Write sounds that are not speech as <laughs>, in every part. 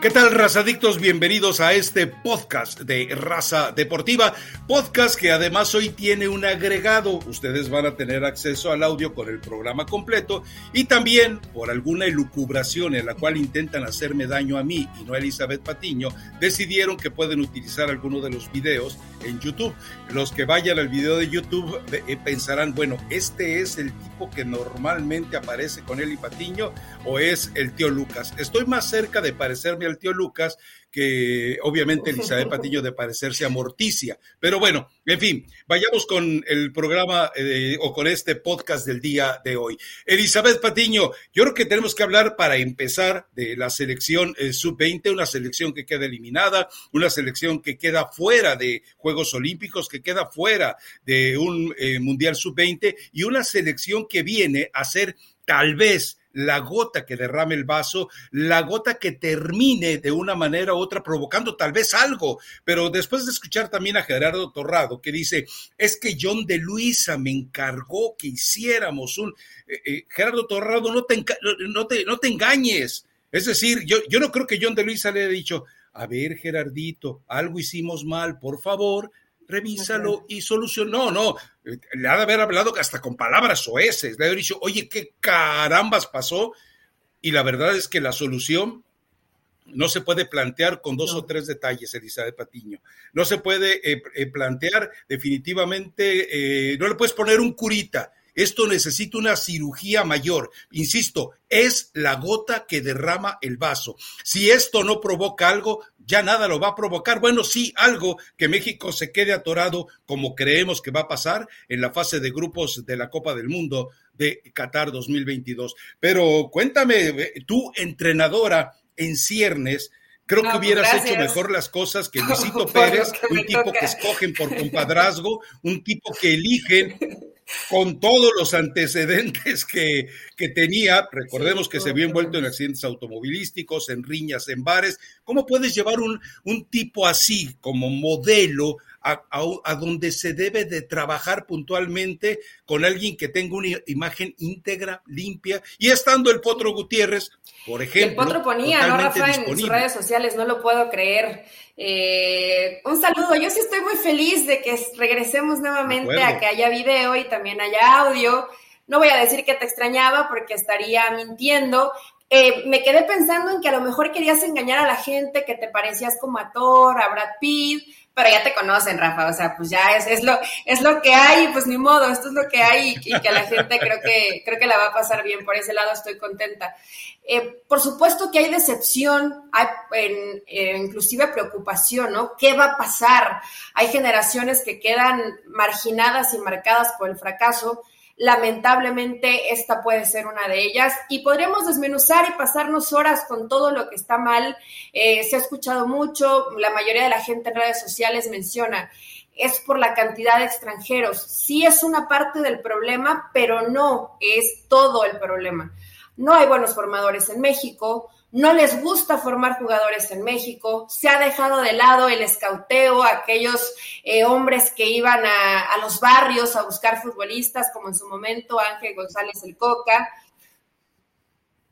¿Qué tal, razadictos? Bienvenidos a este podcast de Raza Deportiva. Podcast que además hoy tiene un agregado. Ustedes van a tener acceso al audio con el programa completo y también por alguna elucubración en la cual intentan hacerme daño a mí y no a Elizabeth Patiño, decidieron que pueden utilizar alguno de los videos en YouTube. Los que vayan al video de YouTube eh, pensarán, bueno, este es el tipo que normalmente aparece con él y Patiño o es el tío Lucas. Estoy más cerca de parecerme el tío Lucas, que obviamente Elizabeth <laughs> Patiño de parecerse a Morticia. Pero bueno, en fin, vayamos con el programa eh, o con este podcast del día de hoy. Elizabeth Patiño, yo creo que tenemos que hablar para empezar de la selección eh, sub-20, una selección que queda eliminada, una selección que queda fuera de Juegos Olímpicos, que queda fuera de un eh, Mundial sub-20 y una selección que viene a ser tal vez la gota que derrame el vaso, la gota que termine de una manera u otra provocando tal vez algo. Pero después de escuchar también a Gerardo Torrado que dice, es que John de Luisa me encargó que hiciéramos un... Eh, eh, Gerardo Torrado, no te, no, te, no te engañes. Es decir, yo, yo no creo que John de Luisa le haya dicho, a ver, Gerardito, algo hicimos mal, por favor, revísalo y solucionó. No, no, le ha de haber hablado hasta con palabras oeces, le ha dicho, oye, ¿qué carambas pasó? Y la verdad es que la solución no se puede plantear con dos o tres detalles, Elizabeth Patiño. No se puede eh, eh, plantear definitivamente, eh, no le puedes poner un curita. Esto necesita una cirugía mayor. Insisto, es la gota que derrama el vaso. Si esto no provoca algo, ya nada lo va a provocar. Bueno, sí, algo que México se quede atorado como creemos que va a pasar en la fase de grupos de la Copa del Mundo de Qatar 2022. Pero cuéntame, tú entrenadora en ciernes, Creo que pues hubieras hecho mejor las cosas que <laughs> Luisito Pérez, un tipo que escogen por compadrazgo, un tipo que eligen <laughs> con todos los antecedentes que, que tenía. Recordemos que se vio envuelto en accidentes automovilísticos, en riñas, en bares. ¿Cómo puedes llevar un, un tipo así como modelo a, donde se debe de trabajar puntualmente con alguien que tenga una imagen íntegra, limpia, y estando el Potro Gutiérrez, por ejemplo. El Potro ponía, ¿no, Rafa? En sus redes sociales, no lo puedo creer. Eh, un saludo, yo sí estoy muy feliz de que regresemos nuevamente a que haya video y también haya audio. No voy a decir que te extrañaba porque estaría mintiendo, eh, me quedé pensando en que a lo mejor querías engañar a la gente, que te parecías como a Thor, a Brad Pitt, pero ya te conocen, Rafa, o sea, pues ya es, es, lo, es lo que hay, pues ni modo, esto es lo que hay y, que a la gente creo que, creo que la va a pasar bien, por ese lado estoy contenta. Eh, por supuesto que hay decepción, hay eh, inclusive preocupación, ¿no? ¿Qué va a pasar? Hay generaciones que quedan marginadas y marcadas por el fracaso, Lamentablemente, esta puede ser una de ellas y podríamos desmenuzar y pasarnos horas con todo lo que está mal. Eh, se ha escuchado mucho, la mayoría de la gente en redes sociales menciona, es por la cantidad de extranjeros. Sí es una parte del problema, pero no es todo el problema. No hay buenos formadores en México, no les gusta formar jugadores en México, se ha dejado de lado el escauteo, aquellos eh, hombres que iban a, los barrios a buscar futbolistas, como en su momento Ángel González el Coca.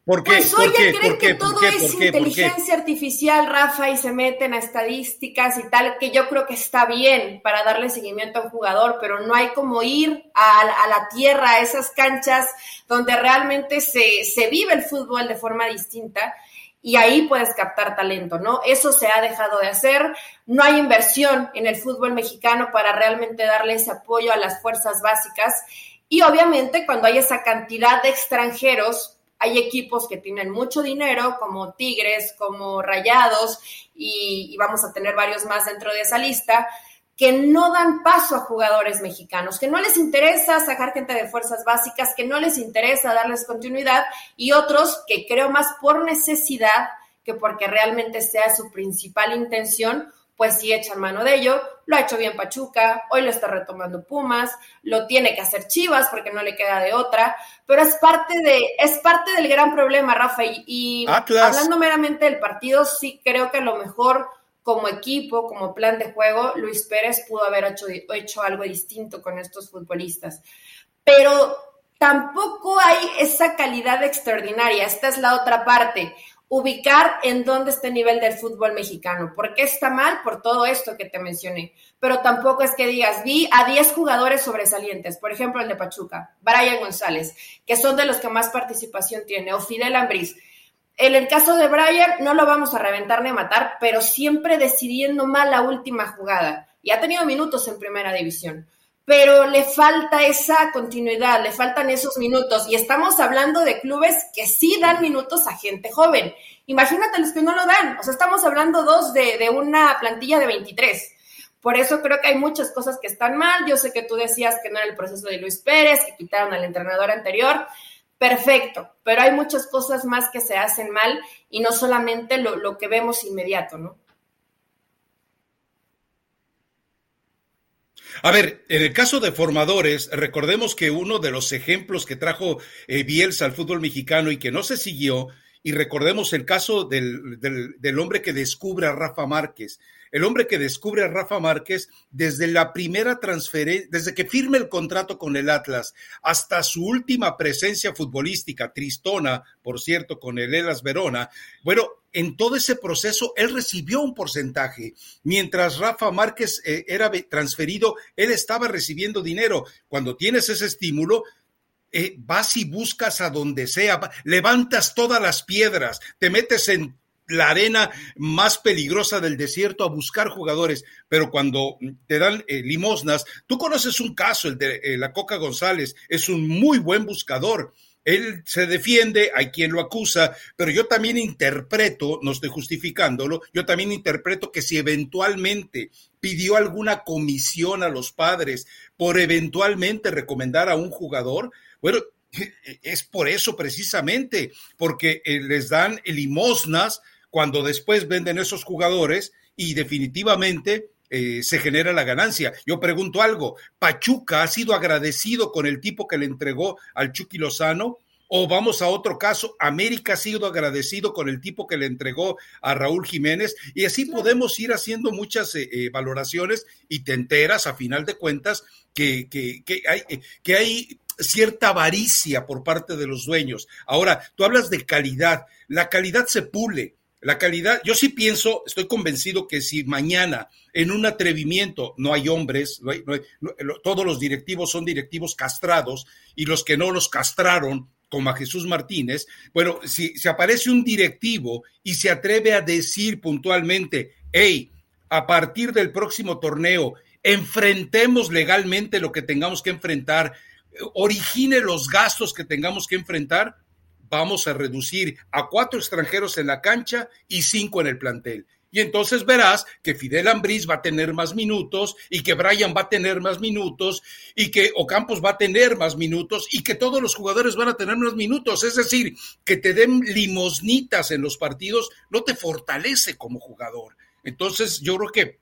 ¿Por qué? Pues hoy ya creen que todo es inteligencia artificial, Rafa, y se meten a estadísticas y tal, que yo creo que está bien para darle seguimiento a un jugador, pero no hay como ir a, a la tierra, a esas canchas donde realmente se, se vive el fútbol de forma distinta y ahí puedes captar talento, ¿no? Eso se ha dejado de hacer, no hay inversión en el fútbol mexicano para realmente darle ese apoyo a las fuerzas básicas y obviamente cuando hay esa cantidad de extranjeros, hay equipos que tienen mucho dinero, como Tigres, como Rayados, y, y vamos a tener varios más dentro de esa lista, que no dan paso a jugadores mexicanos, que no les interesa sacar gente de fuerzas básicas, que no les interesa darles continuidad, y otros que creo más por necesidad que porque realmente sea su principal intención, pues sí echan mano de ello. Lo ha hecho bien Pachuca, hoy lo está retomando Pumas, lo tiene que hacer Chivas porque no le queda de otra, pero es parte de es parte del gran problema, Rafa. Y, hablando meramente del partido, sí creo que a lo mejor como equipo, como plan de juego, Luis Pérez pudo haber hecho, algo distinto con estos futbolistas. Pero tampoco hay esa calidad extraordinaria. Esta es la otra parte. ubicar en dónde está el nivel del fútbol mexicano. ¿Por qué está mal? Por todo esto que te mencioné. Pero tampoco es que digas, vi a 10 jugadores sobresalientes, por ejemplo el de Pachuca, Brian González, que son de los que más participación tiene, o Fidel Ambriz. En el caso de Brian, no lo vamos a reventar ni a matar, pero siempre decidiendo mal la última jugada. Y ha tenido minutos en primera división pero le falta esa continuidad, le faltan esos minutos. Y estamos hablando de clubes que sí dan minutos a gente joven. Imagínate los que no lo dan. O sea, estamos hablando dos de, una plantilla de 23. Por eso creo que hay muchas cosas que están mal. Yo sé que tú decías que no era el proceso de Luis Pérez, que quitaron al entrenador anterior. Perfecto, pero hay muchas cosas más que se hacen mal y no solamente lo, lo que vemos inmediato, ¿no? A ver, en el caso de formadores, recordemos que uno de los ejemplos que trajo eh, Bielsa al fútbol mexicano y que no se siguió, y recordemos el caso del, del hombre que descubre a Rafa Márquez el hombre que descubre a Rafa Márquez desde la primera transferencia, desde que firme el contrato con el Atlas hasta su última presencia futbolística, tristona, por cierto, con el Elas Verona. Bueno, en todo ese proceso él recibió un porcentaje. Mientras Rafa Márquez eh, era transferido, él estaba recibiendo dinero. Cuando tienes ese estímulo, eh, vas y buscas a donde sea, levantas todas las piedras, te metes en la arena más peligrosa del desierto a buscar jugadores, pero cuando te dan eh, limosnas, tú conoces un caso, el de eh, la Coca González, es un muy buen buscador. Él se defiende, hay quien lo acusa, pero yo también interpreto, no estoy justificándolo, yo también interpreto que si eventualmente pidió alguna comisión a los padres por eventualmente recomendar a un jugador, bueno, <laughs> es por eso precisamente, porque eh, les dan limosnas cuando después venden esos jugadores y definitivamente eh, se genera la ganancia. Yo pregunto algo, ¿Pachuca ha sido agradecido con el tipo que le entregó al Chucky Lozano? O vamos a otro caso, América ha sido agradecido con el tipo que le entregó a Raúl Jiménez y así podemos ir haciendo muchas eh, eh, valoraciones y te enteras a final de cuentas que, que, que hay, que hay cierta avaricia por parte de los dueños. Ahora, tú hablas de calidad, la calidad se pule, la calidad, yo sí pienso, estoy convencido que si mañana en un atrevimiento no hay hombres, todos los directivos son directivos castrados y los que no los castraron, como a Jesús Martínez, bueno, si, si aparece un directivo y se atreve a decir puntualmente, hey, a partir del próximo torneo, enfrentemos legalmente lo que tengamos que enfrentar, origine los gastos que tengamos que enfrentar, vamos a reducir a cuatro extranjeros en la cancha y cinco en el plantel. Y entonces verás que Fidel Ambriz va a tener más minutos y que Brian va a tener más minutos y que Ocampos va a tener más minutos y que todos los jugadores van a tener más minutos. Es decir, que te den limosnitas en los partidos no te fortalece como jugador. Entonces yo creo que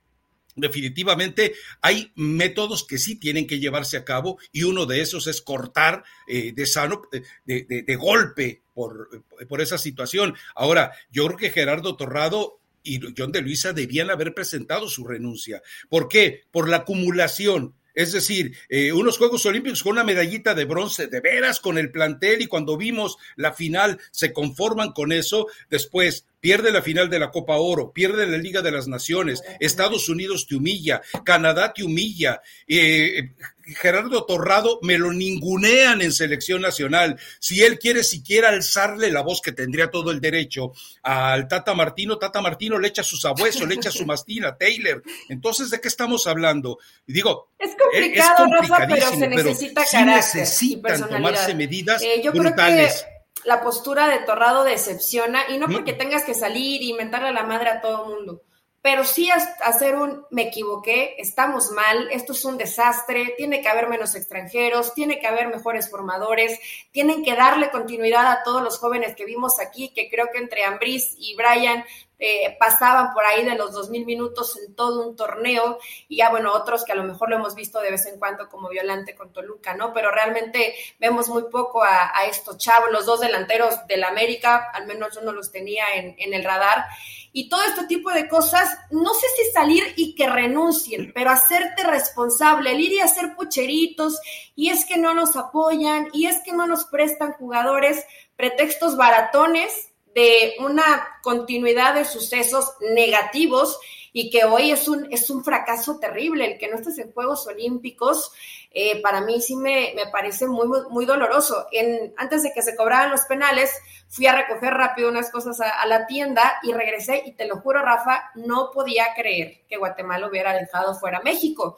definitivamente hay métodos que sí tienen que llevarse a cabo y uno de esos es cortar eh, de sano, de, golpe por, por, esa situación. Ahora, yo creo que Gerardo Torrado y John de Luisa debían haber presentado su renuncia. ¿Por qué? Por la acumulación. Es decir, eh, unos Juegos Olímpicos con una medallita de bronce, de veras con el plantel y cuando vimos la final se conforman con eso. Después, pierde la final de la Copa Oro, pierde la Liga de las Naciones, Estados Unidos te humilla, Canadá te humilla, eh, Gerardo Torrado me lo ningunean en selección nacional. Si él quiere siquiera alzarle la voz que tendría todo el derecho al Tata Martino, Tata Martino le echa su sabueso, le echa su <laughs> mastina, Taylor. Entonces, ¿de qué estamos hablando? digo, es complicado, Rafa, pero se necesita sí necesitan tomarse medidas eh, brutales la postura de Torrado decepciona y no porque tengas que salir y inventarle a la madre a todo el mundo, pero sí hacer un me equivoqué, estamos mal, esto es un desastre, tiene que haber menos extranjeros, tiene que haber mejores formadores, tienen que darle continuidad a todos los jóvenes que vimos aquí, que creo que entre Ambris y Brian eh, pasaban por ahí de los dos mil minutos en todo un torneo y ya bueno, otros que a lo mejor lo hemos visto de vez en cuando como Violante con Toluca, ¿no? Pero realmente vemos muy poco a, estos chavos, los dos delanteros del América, al menos yo no los tenía en, en el radar. Y todo este tipo de cosas, no sé si salir y que renuncien, pero hacerte responsable, el ir y hacer pucheritos, y es que no nos apoyan, y es que no nos prestan jugadores, pretextos baratones, de una continuidad de sucesos negativos y que hoy es un, es un fracaso terrible. El que no estés en Juegos Olímpicos, eh, para mí sí me, parece muy, muy, doloroso. En, antes de que se cobraran los penales, fui a recoger rápido unas cosas a, la tienda y regresé y te lo juro, Rafa, no podía creer que Guatemala hubiera dejado fuera México.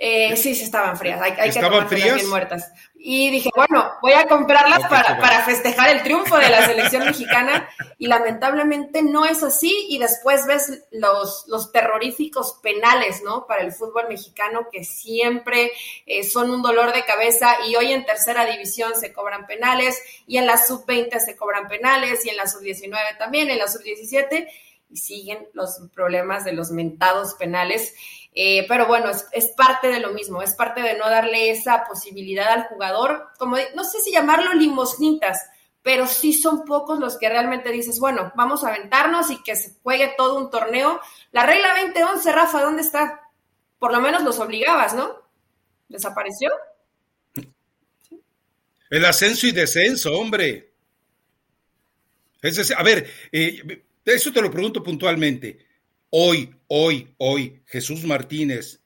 Eh, sí, sí, estaban frías. Hay, hay ¿Estaban frías? Bien muertas. Y dije, bueno, voy a comprarlas para, para, festejar el triunfo de la selección mexicana. Y lamentablemente no es así. Y después ves los, los terroríficos penales, ¿no? Para el fútbol mexicano, que siempre eh, son un dolor de cabeza. Y hoy en tercera división se cobran penales. Y en la sub-20 se cobran penales. Y en la sub-19 también. En la sub-17. Y siguen los problemas de los mentados penales. Eh, pero bueno, es, parte de lo mismo, es parte de no darle esa posibilidad al jugador, como no sé si llamarlo limosnitas, pero sí son pocos los que realmente dices, bueno, vamos a aventarnos y que se juegue todo un torneo. La regla 2011, Rafa, ¿dónde está? Por lo menos los obligabas, ¿no? ¿Desapareció? El ascenso y descenso, hombre. Es a ver, eh, eso te lo pregunto puntualmente. Hoy, hoy, hoy, Jesús Martínez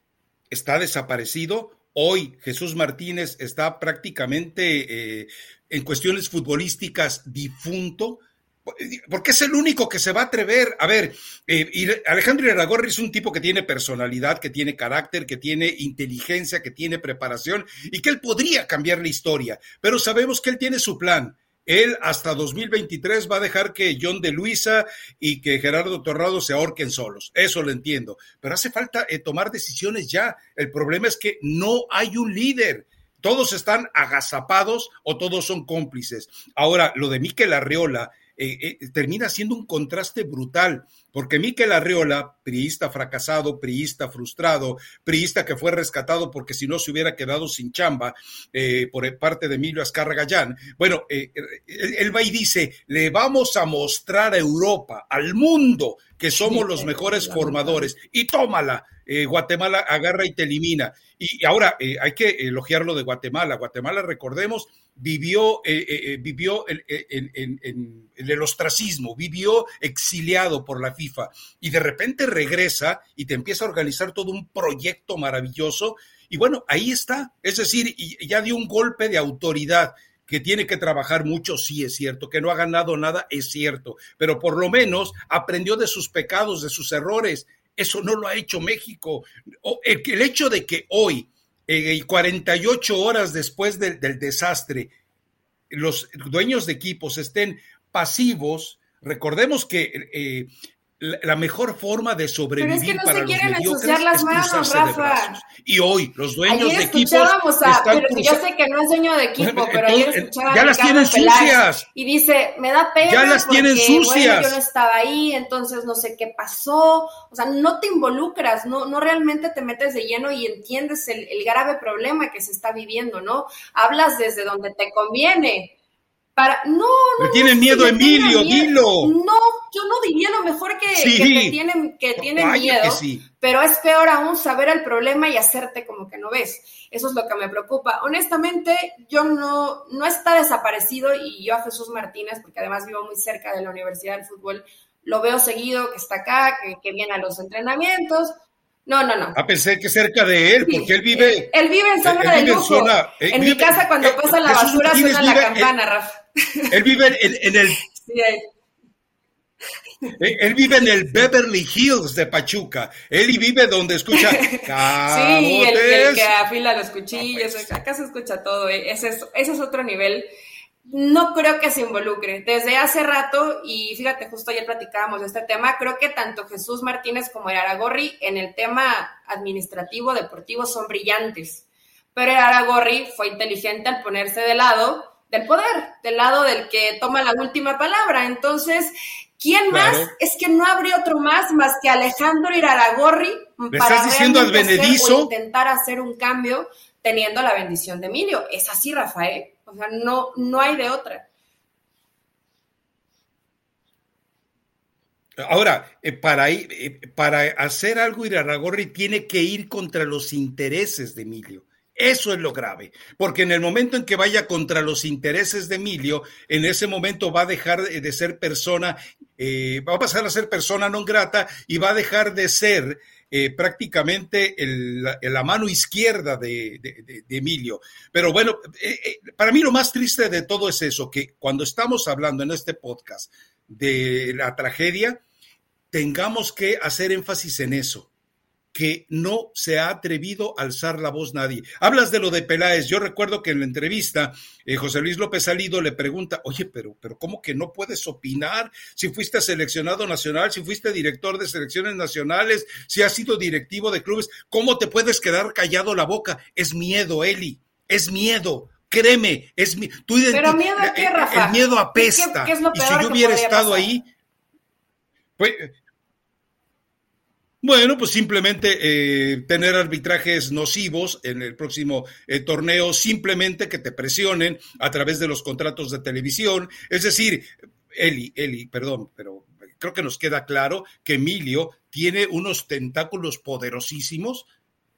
está desaparecido. Hoy Jesús Martínez está prácticamente eh, en cuestiones futbolísticas difunto, porque es el único que se va a atrever. A ver, eh, Alejandro Iragorri es un tipo que tiene personalidad, que tiene carácter, que tiene inteligencia, que tiene preparación y que él podría cambiar la historia, pero sabemos que él tiene su plan. Él hasta 2023 va a dejar que John de Luisa y que Gerardo Torrado se ahorquen solos. Eso lo entiendo. Pero hace falta eh, tomar decisiones ya. El problema es que no hay un líder. Todos están agazapados o todos son cómplices. Ahora, lo de Miquel Arreola eh, eh, termina siendo un contraste brutal, porque Miquel Arreola, priista fracasado, priista frustrado, priista que fue rescatado porque si no se hubiera quedado sin chamba eh, por parte de Emilio Azcarra Gallán, bueno, él va y dice, le vamos a mostrar a Europa, al mundo, que somos los mejores formadores, y tómala, Guatemala agarra y te elimina. Y ahora hay que elogiar lo de Guatemala. Guatemala, recordemos, vivió, eh, eh, eh, vivió en, el ostracismo, vivió exiliado por la FIFA y de repente regresa y te empieza a organizar todo un proyecto maravilloso y bueno, ahí está, es decir, ya dio un golpe de autoridad que tiene que trabajar mucho, sí es cierto, que no ha ganado nada, es cierto, pero por lo menos aprendió de sus pecados, de sus errores. Eso no lo ha hecho México. El hecho de que hoy eh, y 48 horas después del desastre, los dueños de equipos estén pasivos, recordemos que eh, la mejor forma de sobrevivir Pero es que no para se quieren ensuciar las manos, Rafa. Y hoy los dueños de equipos a, pero yo sé que no es dueño de equipo, pero ayer escuchaba ya las tienen sucias y dice, me da pena ya las porque, tienen sucias. yo no estaba ahí, entonces no sé qué pasó. O sea, no te involucras, no, no realmente te metes de lleno y entiendes el, el grave problema que se está viviendo, ¿no? Hablas desde donde te conviene para, no, no. Le tienen miedo, Emilio, dilo. No, yo no diría lo mejor que, que tienen, que tienen miedo, pero es peor aún saber el problema y hacerte como que no ves. Eso es lo que me preocupa. Honestamente, yo no, no está desaparecido y yo a Jesús Martínez, porque además vivo muy cerca de la Universidad del Fútbol, lo veo seguido, que está acá, que, que viene a los entrenamientos, no, no, no. Ah, pensé que cerca de él, porque él vive. Él, vive en zona de lujo. En, mi casa, cuando eh, pasa la basura, suena la campana, Rafa. Él vive en, el. Sí, él vive en el Beverly Hills de Pachuca. Él vive donde escucha. <laughs> sí, el, que afila los cuchillos. Acá se escucha todo. Eh. Ese es, ese es otro nivel no creo que se involucre. Desde hace rato, y fíjate, justo ayer platicábamos de este tema, creo que tanto Jesús Martínez como Aragorri en el tema administrativo, deportivo, son brillantes. Pero Aragorri fue inteligente al ponerse de lado del poder, del lado del que toma la última palabra. Entonces, ¿quién más? Es que no habría otro más más que Alejandro Iraragorri para diciendo al intentar hacer un cambio teniendo la bendición de Emilio. Es así, Rafael. O sea, no, no hay de otra. Ahora, eh, para, eh, para hacer algo Iraragorri tiene que ir contra los intereses de Emilio. Eso es lo grave, porque en el momento en que vaya contra los intereses de Emilio, en ese momento va a dejar de ser persona, eh, va a pasar a ser persona no grata y va a dejar de ser eh, prácticamente la mano izquierda de, Emilio. Pero bueno, eh, para mí lo más triste de todo es eso, que cuando estamos hablando en este podcast de la tragedia, tengamos que hacer énfasis en eso que no se ha atrevido a alzar la voz nadie. Hablas de lo de Peláez. Yo recuerdo que en la entrevista eh, José Luis López Salido le pregunta, oye, pero, pero ¿cómo que no puedes opinar si fuiste seleccionado nacional, si fuiste director de selecciones nacionales, si has sido directivo de clubes? ¿Cómo te puedes quedar callado la boca? Es miedo, Eli, es miedo. Créeme, es mi, Pero miedo a qué, Rafa? El miedo apesta. y si yo hubiera estado ahí, pues bueno, pues simplemente eh, tener arbitrajes nocivos en el próximo eh, torneo, simplemente que te presionen a través de los contratos de televisión. Es decir, Eli, Eli, perdón, pero creo que nos queda claro que Emilio tiene unos tentáculos poderosísimos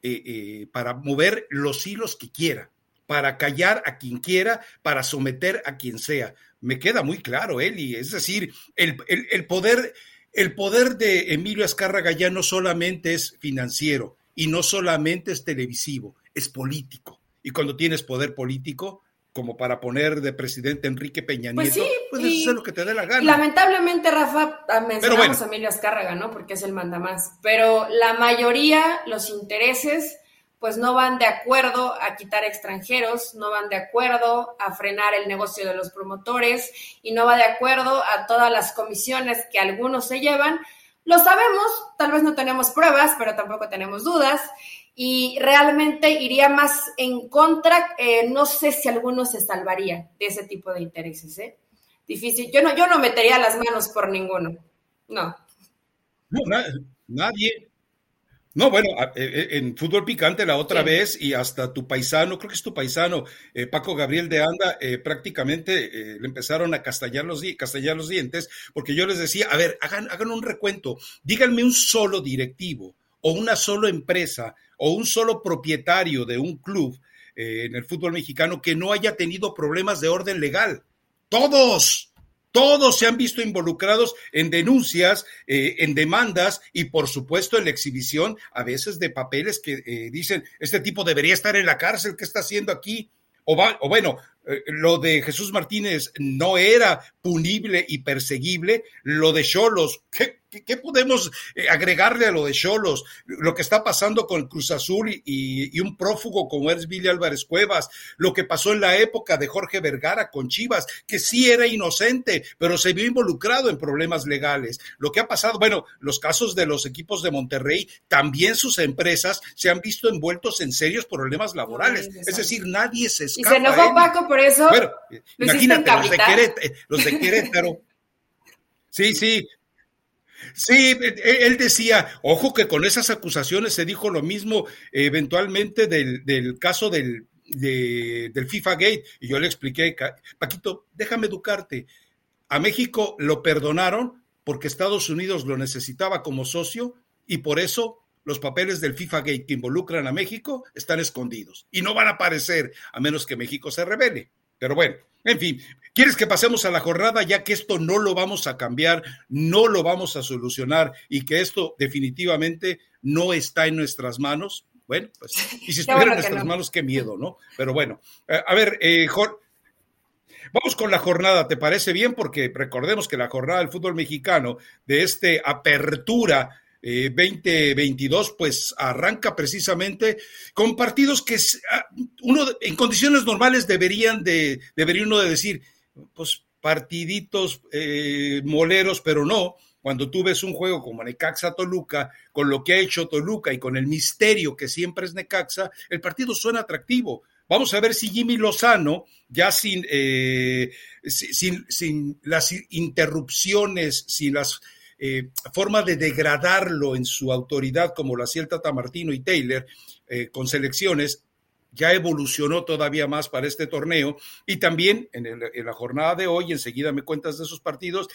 eh, para mover los hilos que quiera, para callar a quien quiera, para someter a quien sea. Me queda muy claro, Eli. Es decir, el, el, el poder el poder de Emilio Azcárraga ya no solamente es financiero y no solamente es televisivo, es político. Y cuando tienes poder político, como para poner de presidente Enrique Peña pues Nieto, pues puedes hacer lo que te dé la gana. Lamentablemente, Rafa, ah, mencionamos a Emilio Azcárraga, ¿no? Porque es el mandamás. Pero la mayoría, los intereses pues no van de acuerdo a quitar extranjeros, no van de acuerdo a frenar el negocio de los promotores y no va de acuerdo a todas las comisiones que algunos se llevan. Lo sabemos, tal vez no tenemos pruebas, pero tampoco tenemos dudas y realmente iría más en contra, eh, no sé si alguno se salvaría de ese tipo de intereses, ¿eh? Difícil, yo no, yo no metería las manos por ninguno, no. No, nadie, no, bueno, e, e, en fútbol picante la otra vez y hasta tu paisano, creo que es tu paisano, eh, Paco Gabriel de Anda, eh, prácticamente eh, le empezaron a castellar los, dientes porque yo les decía, a ver, hagan, hagan un recuento, díganme un solo directivo o una sola empresa o un solo propietario de un club en el fútbol mexicano que no haya tenido problemas de orden legal. Todos, todos se han visto involucrados en denuncias, eh, en demandas y por supuesto en la exhibición a veces de papeles que eh, dicen, este tipo debería estar en la cárcel, ¿qué está haciendo aquí? O, o bueno, lo de Jesús Martínez no era punible y perseguible, lo de Cholos, ¿qué, ¿Qué, podemos eh, agregarle a lo de Cholos? Lo que está pasando con Cruz Azul y, un prófugo como es Billy Álvarez Cuevas, lo que pasó en la época de Jorge Vergara con Chivas, que sí era inocente, pero se vio involucrado en problemas legales. Lo que ha pasado, bueno, los casos de los equipos de Monterrey, también sus empresas se han visto envueltos en serios problemas laborales. es decir, nadie se escapa. Y se enojó Paco por eso. Bueno, imagínate, los de, los de Querétaro. Sí, sí, Sí, él decía, ojo que con esas acusaciones se dijo lo mismo eventualmente del, del caso del, del FIFA Gate. Y yo le expliqué, Paquito, déjame educarte. A México lo perdonaron porque Estados Unidos lo necesitaba como socio y por eso los papeles del FIFA Gate que involucran a México están escondidos y no van a aparecer a menos que México se revele. Pero bueno, en fin, ¿quieres que pasemos a la jornada ya que esto no lo vamos a cambiar, no lo vamos a solucionar y que esto definitivamente no está en nuestras manos? Bueno, pues, y si <laughs> estuviera en nuestras manos, qué miedo, ¿no? Pero bueno, eh, a ver, eh, Vamos con la jornada, ¿te parece bien? Porque recordemos que la jornada del fútbol mexicano de este apertura 2022, eh, pues arranca precisamente con partidos que ah, uno en condiciones normales deberían de, debería uno de decir, pues partiditos eh, moleros, pero no. Cuando tú ves un juego como Necaxa Toluca, con lo que ha hecho Toluca y con el misterio que siempre es Necaxa, el partido suena atractivo. Vamos a ver si Jimmy Lozano, ya sin, eh, sin, sin, las interrupciones, sin las eh, forma de degradarlo en su autoridad, como lo hacía el y Taylor, eh, con selecciones, ya evolucionó todavía más para este torneo y también en, la jornada de hoy, enseguida me cuentas de esos partidos,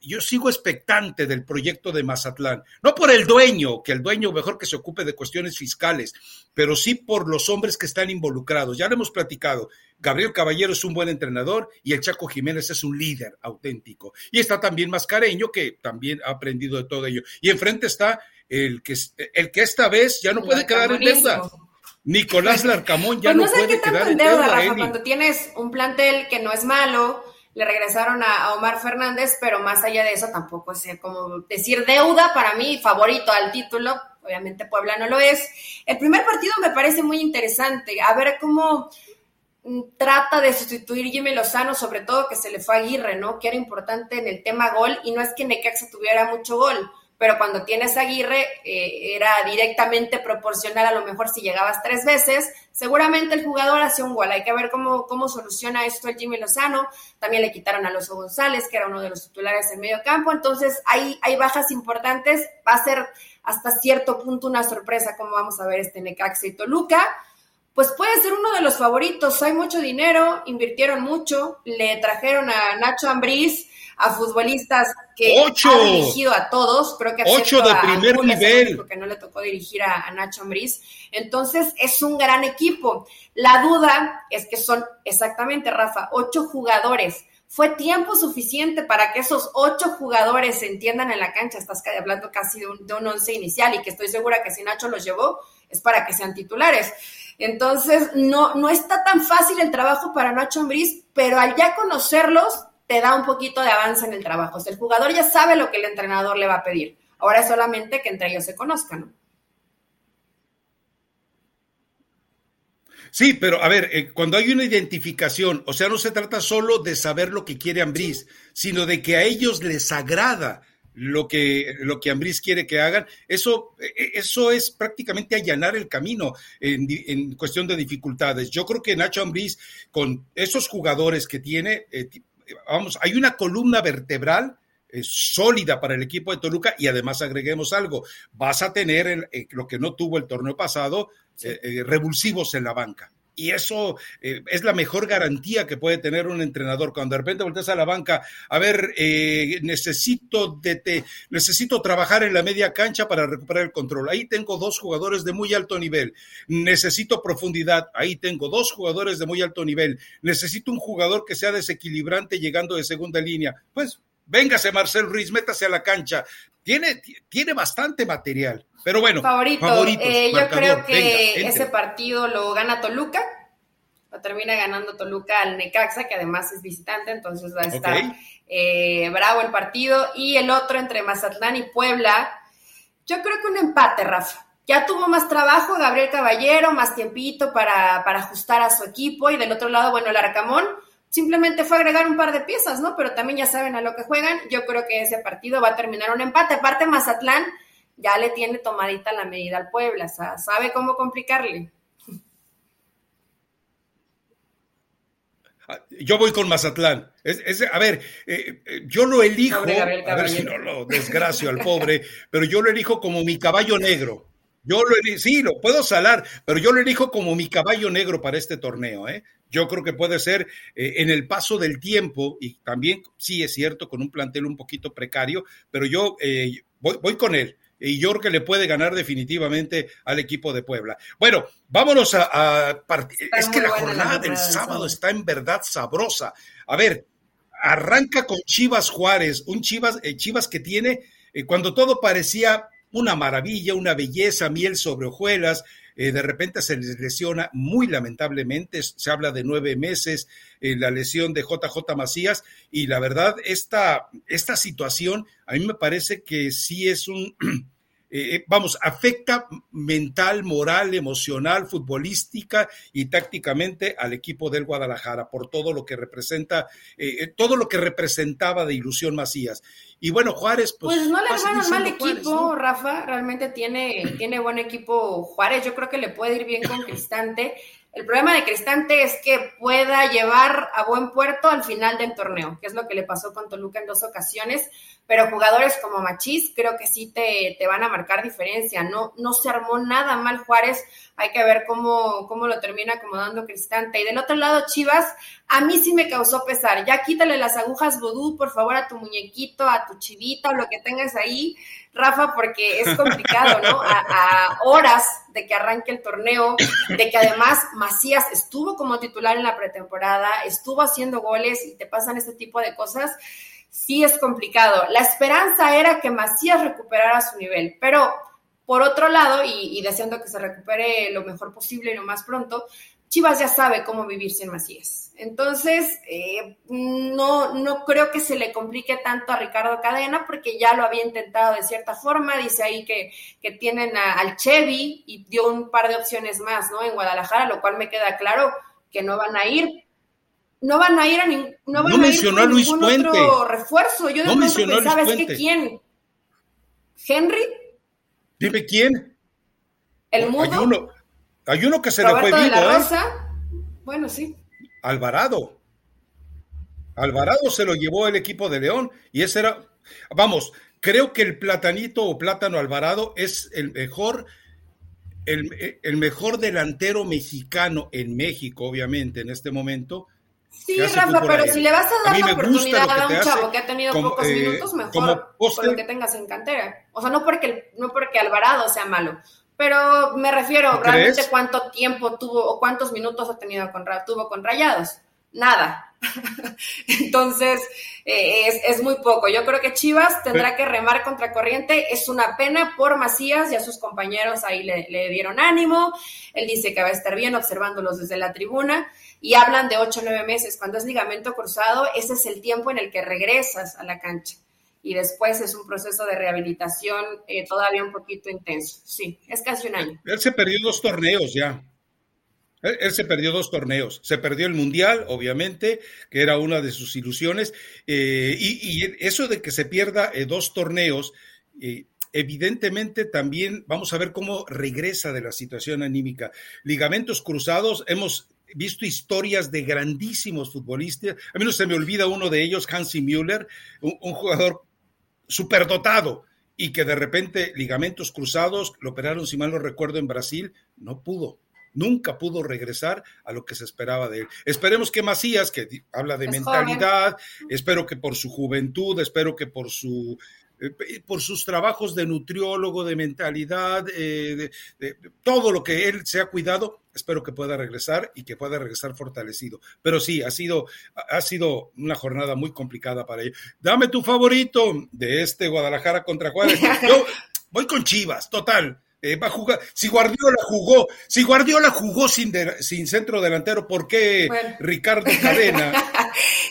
yo, sigo expectante del proyecto de Mazatlán, no por el dueño, que el dueño mejor que se ocupe de cuestiones fiscales, pero sí por los hombres que están involucrados. Ya lo hemos platicado, Gabriel Caballero es un buen entrenador y el Chaco Jiménez es un líder auténtico. Y está también Mascareño, que también ha aprendido de todo ello. Y enfrente está el que, el que esta vez ya no puede quedar en deuda. Nicolás Larcamón ya pues no, puede quedar en deuda. Rafa, cuando tienes un plantel que no es malo, le regresaron a, Omar Fernández, pero más allá de eso tampoco es como decir deuda para mí, favorito al título, obviamente Puebla no lo es. El primer partido me parece muy interesante, a ver cómo mm, trata de sustituir Jimmy Lozano, sobre todo que se le fue a Aguirre, ¿no? Que era importante en el tema gol, y no es que Necaxa tuviera mucho gol, pero cuando tienes Aguirre eh, era directamente proporcional a lo mejor si llegabas tres veces, seguramente el jugador hace un gol, hay que ver cómo, cómo soluciona esto el Jimmy Lozano, también le quitaron a Loso González, que era uno de los titulares en medio campo, entonces hay, hay bajas importantes, va a ser hasta cierto punto una sorpresa como vamos a ver este Necaxa y Toluca, pues puede ser uno de los favoritos, hay mucho dinero, invirtieron mucho, le trajeron a Nacho Ambriz, a futbolistas que ha dirigido a todos, creo que ocho de primer nivel, porque no le tocó dirigir a, Nacho Ambriz. Entonces es un gran equipo. La duda es que son exactamente, Rafa, ocho jugadores. Fue tiempo suficiente para que esos ocho jugadores se entiendan en la cancha. Estás hablando casi de un, de un once inicial y que estoy segura que si Nacho los llevó es para que sean titulares. Entonces, no, no está tan fácil el trabajo para Nacho Ambriz, pero al ya conocerlos, te da un poquito de avance en el trabajo. O sea, el jugador ya sabe lo que el entrenador le va a pedir. Ahora es solamente que entre ellos se conozcan. Sí, pero a ver, eh, cuando hay una identificación, o sea, no se trata solo de saber lo que quiere Ambriz, sino de que a ellos les agrada lo que, lo que Ambriz quiere que hagan, eso, eh, eso es prácticamente allanar el camino en, en cuestión de dificultades. Yo creo que Nacho Ambriz, con esos jugadores que tiene, eh, vamos, hay una columna vertebral eh, sólida para el equipo de Toluca y además agreguemos algo, vas a tener eh, lo que no tuvo el torneo pasado, eh, revulsivos en la banca. Y eso es la mejor garantía que puede tener un entrenador. Cuando de repente volteas a la banca, a ver, necesito, de necesito trabajar en la media cancha para recuperar el control. Ahí tengo dos jugadores de muy alto nivel. Necesito profundidad. Ahí tengo dos jugadores de muy alto nivel. Necesito un jugador que sea desequilibrante llegando de segunda línea. Pues Véngase Marcel Ruiz, métase a la cancha. Tiene, tiene bastante material. Pero bueno, favorito. Eh, yo creo que ese partido lo gana Toluca. Lo termina ganando Toluca al Necaxa, que además es visitante, entonces va a estar eh, bravo el partido. Y el otro entre Mazatlán y Puebla. Yo creo que un empate, Rafa. Ya tuvo más trabajo Gabriel Caballero, más tiempito para, para ajustar a su equipo. Y del otro lado, bueno, el Arcamón simplemente fue agregar un par de piezas, ¿no? Pero también ya saben a lo que juegan. Yo creo que ese partido va a terminar un empate. Aparte, Mazatlán ya le tiene tomadita la medida al Puebla, o sea, sabe cómo complicarle. Yo voy con Mazatlán. a ver, eh, eh, yo lo elijo, a ver si no lo desgracio al pobre, <laughs> pero yo lo elijo como mi caballo negro. Yo lo elijo, sí, lo puedo salar, pero yo lo elijo como mi caballo negro para este torneo, ¿eh? Yo creo que puede ser eh, en el paso del tiempo y también, sí es cierto, con un plantel un poquito precario, pero yo eh, voy, con él y yo creo que le puede ganar definitivamente al equipo de Puebla. Bueno, vámonos a, partir. Es que la jornada del sábado está en verdad sabrosa. A ver, arranca con Chivas Juárez, un Chivas, eh, Chivas que tiene, cuando todo parecía una maravilla, una belleza, miel sobre hojuelas, eh, de repente se les lesiona muy lamentablemente, se habla de nueve meses, eh, la lesión de JJ Macías, y la verdad, esta, esta situación a mí me parece que sí es un... <clears throat> Eh, vamos, afecta mental, moral, emocional, futbolística y tácticamente al equipo del Guadalajara por todo lo que representa, todo lo que representaba de ilusión Macías. Y bueno, Juárez, pues. Pues no le armaron mal equipo, Rafa. Realmente tiene, tiene buen equipo Juárez. Yo creo que le puede ir bien con <laughs> Cristante. El problema de Cristante es que pueda llevar a buen puerto al final del torneo, que es lo que le pasó con Toluca en dos ocasiones, pero jugadores como Machís creo que sí te, te van a marcar diferencia. No, no se armó nada mal Juárez, hay que ver cómo, cómo lo termina acomodando Cristante. Y del otro lado, Chivas, a mí sí me causó pesar. Ya quítale las agujas vudú, por favor, a tu muñequito, a tu chivita o lo que tengas ahí Rafa, porque es complicado, ¿no? A, horas de que arranque el torneo, de que además Macías estuvo como titular en la pretemporada, estuvo haciendo goles y te pasan este tipo de cosas, sí es complicado. La esperanza era que Macías recuperara su nivel, pero por otro lado, y, y deseando que se recupere lo mejor posible y lo más pronto, Chivas ya sabe cómo vivir sin Macías. Entonces, eh, no, no creo que se le complique tanto a Ricardo Cadena porque ya lo había intentado de cierta forma. Dice ahí que, que tienen al Chevy y dio un par de opciones más, ¿no? En Guadalajara, lo cual me queda claro que no van a ir. No van a ir a, ningún no van a, ir a ningún otro refuerzo. Yo de no pronto pensaba, es que quién. ¿Henry? Dime quién. El mudo. Hay uno que se le fue vivo, ¿eh? Bueno, sí. Alvarado. Alvarado se lo llevó el equipo de León y ese era, vamos, creo que el platanito o plátano Alvarado es el mejor, el, el mejor delantero mexicano en México, obviamente, en este momento. Sí, Rafa, pero si le vas a dar la oportunidad a un chavo que ha tenido pocos eh, minutos, mejor por lo que tengas en cantera. O sea, no porque, no porque Alvarado sea malo, pero me refiero realmente cuánto tiempo tuvo o cuántos minutos ha tenido con, tuvo con Rayados. Nada. <laughs> Entonces, eh, es, es, muy poco. Yo creo que Chivas tendrá que remar contra corriente. Es una pena por Macías, y a sus compañeros ahí le, le, dieron ánimo. Él dice que va a estar bien observándolos desde la tribuna. Y hablan de ocho o nueve meses. Cuando es ligamento cruzado, ese es el tiempo en el que regresas a la cancha y después es un proceso de rehabilitación eh, todavía un poquito intenso. Sí, es casi un año. Él se perdió dos torneos ya. Él, se perdió dos torneos. Se perdió el Mundial, obviamente, que era una de sus ilusiones. Eh, y, eso de que se pierda eh, dos torneos, evidentemente también vamos a ver cómo regresa de la situación anímica. Ligamentos cruzados, hemos visto historias de grandísimos futbolistas. A mí no se me olvida uno de ellos, Hansi Müller, un jugador superdotado y que de repente ligamentos cruzados, lo operaron, si mal no recuerdo, en Brasil, no pudo. Nunca pudo regresar a lo que se esperaba de él. Esperemos que Macías, que habla de mentalidad, espero que por su juventud, espero que por su eh, por sus trabajos de nutriólogo, de mentalidad, eh, de, todo lo que él se ha cuidado, espero que pueda regresar y que pueda regresar fortalecido. Pero sí, ha sido, ha sido una jornada muy complicada para él. Dame tu favorito de este Guadalajara contra Juárez. <laughs> Yo voy con Chivas, total. Eh, va a jugar. Si Guardiola jugó, si Guardiola jugó sin, sin centro delantero, ¿por qué Ricardo <laughs> Cadena?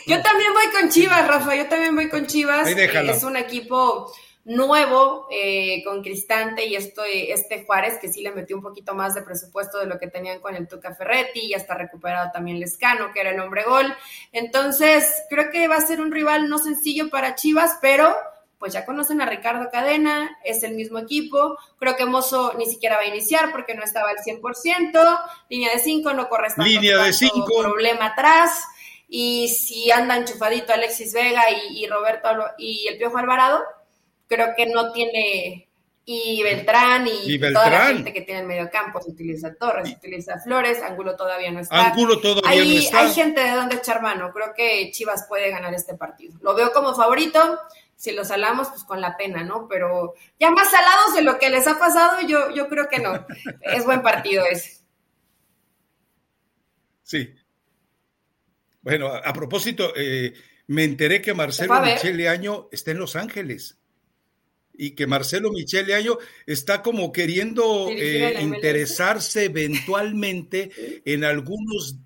yo también voy con Chivas, Rafa, yo también voy con Chivas. es un equipo nuevo eh, con Cristante y esto, este Juárez que sí le metió un poquito más de presupuesto de lo que tenían con el Tuca Ferretti y ya está recuperado también Lescano, que era el hombre gol. Entonces, creo que va a ser un rival no sencillo para Chivas, pero pues ya conocen a Ricardo Cadena, es el mismo equipo. Creo que Mozo ni siquiera va a iniciar porque no estaba al 100%. Línea de 5 no corresponde Línea de cinco. problema atrás. Y si anda enchufadito Alexis Vega y, Roberto y el Piojo Alvarado, creo que no tiene. Y Beltrán y, toda la gente que tiene en medio campo. Se utiliza Torres, se utiliza Flores, Angulo todavía no está. Angulo todavía no está. Hay gente de donde echar mano. Creo que Chivas puede ganar este partido. Lo veo como favorito si los salamos, pues con la pena, ¿no? Pero ya más salados de lo que les ha pasado, yo, yo creo que no. <laughs> Es buen partido ese. Sí. Bueno, a, propósito, eh, me enteré que Marcelo Michele Año está en Los Ángeles y que Marcelo Michele Año está como queriendo eh, interesarse <laughs> eventualmente en algunos,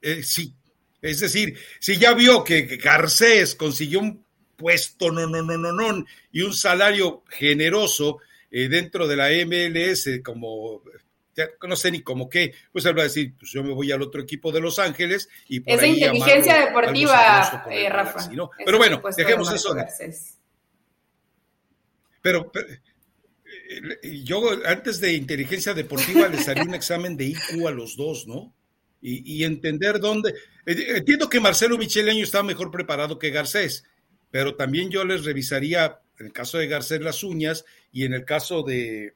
eh, sí, es decir, si ya vio que Garcés consiguió un puesto, no, no, no, no, no, y un salario generoso eh, dentro de la MLS como no sé ni cómo qué, pues él va a decir, pues yo me voy al otro equipo de Los Ángeles y por Es ahí inteligencia deportiva, eh, Rafa. Pero bueno, dejemos eso. Pero, eh, yo antes de inteligencia deportiva les haría un examen de IQ a los dos, ¿no? Y, entender dónde. Eh, entiendo que Marcelo Micheleño está mejor preparado que Garcés, pero también yo les revisaría, en el caso de Garcés, las uñas y en el caso de,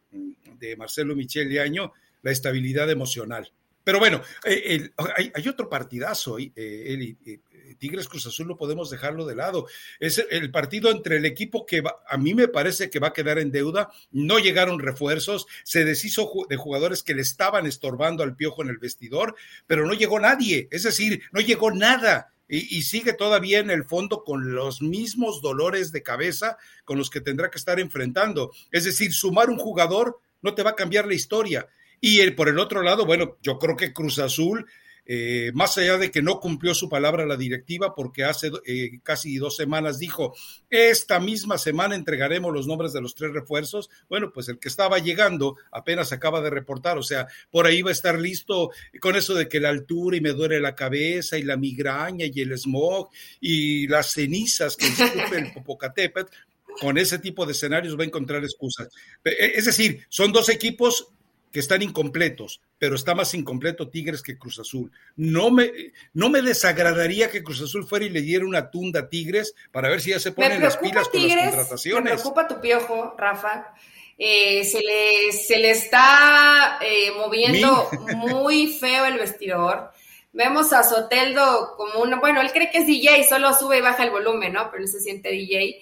de Marcelo Micheleño, la estabilidad emocional. Pero bueno, eh, hay, otro partidazo, eh, eh, Tigres Cruz Azul no podemos dejarlo de lado. Es el partido entre el equipo que a mí me parece que va a quedar en deuda, no llegaron refuerzos, se deshizo de jugadores que le estaban estorbando al piojo en el vestidor, pero no llegó nadie, es decir, no llegó nada. Y, sigue todavía en el fondo con los mismos dolores de cabeza con los que tendrá que estar enfrentando. Es decir, sumar un jugador no te va a cambiar la historia. Y el, por el otro lado, bueno, yo creo que Cruz Azul, eh, más allá de que no cumplió su palabra la directiva, porque hace eh, casi dos semanas dijo, esta misma semana entregaremos los nombres de los tres refuerzos, bueno, pues el que estaba llegando apenas acaba de reportar, o sea, por ahí va a estar listo con eso de que la altura y me duele la cabeza y la migraña y el smog y las cenizas que disculpe el Popocatépetl, con ese tipo de escenarios va a encontrar excusas. E, es decir, son dos equipos que están incompletos, pero está más incompleto Tigres que Cruz Azul. No me, no me desagradaría que Cruz Azul fuera y le diera una tunda a Tigres para ver si ya se ponen las pilas con las contrataciones. Me preocupa tu piojo, Rafa. Eh, se, le, se le está eh, moviendo muy feo el vestidor. Vemos a Soteldo como un, bueno, él cree que es DJ, solo sube y baja el volumen, ¿no? Pero él se siente DJ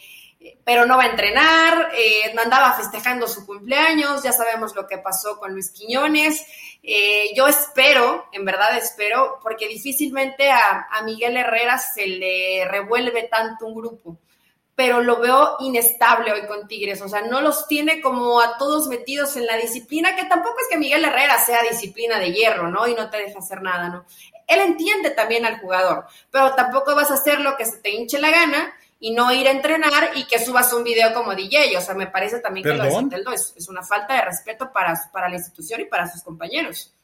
pero no va a entrenar, eh, andaba festejando su cumpleaños, ya sabemos lo que pasó con Luis Quiñones. Eh, yo espero, en verdad espero, porque difícilmente a, a, Miguel Herrera se le revuelve tanto un grupo, pero lo veo inestable hoy con Tigres, o sea, no los tiene como a todos metidos en la disciplina, que tampoco es que Miguel Herrera sea disciplina de hierro, ¿no? Y no te deja hacer nada, ¿no? Él entiende también al jugador, pero tampoco vas a hacer lo que se te hinche la gana y no ir a entrenar y que subas un video como DJ. O sea, me parece también que lo de Soteldo es, una falta de respeto para, para la institución y para sus compañeros.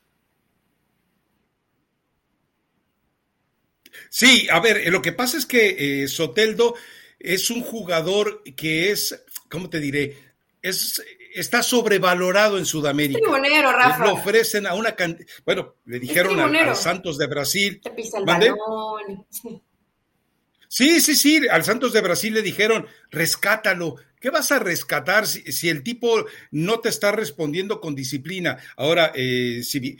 Sí, a ver, lo que pasa es que eh, Soteldo es un jugador que es, ¿cómo te diré? Es, está sobrevalorado en Sudamérica. Tribunero, Rafa. Lo ofrecen a una cantidad. Bueno, le dijeron a, Santos de Brasil. Te pisa el balón. <laughs> Sí, sí, sí, al Santos de Brasil le dijeron, rescátalo. ¿Qué vas a rescatar si, el tipo no te está respondiendo con disciplina? Ahora, eh, si,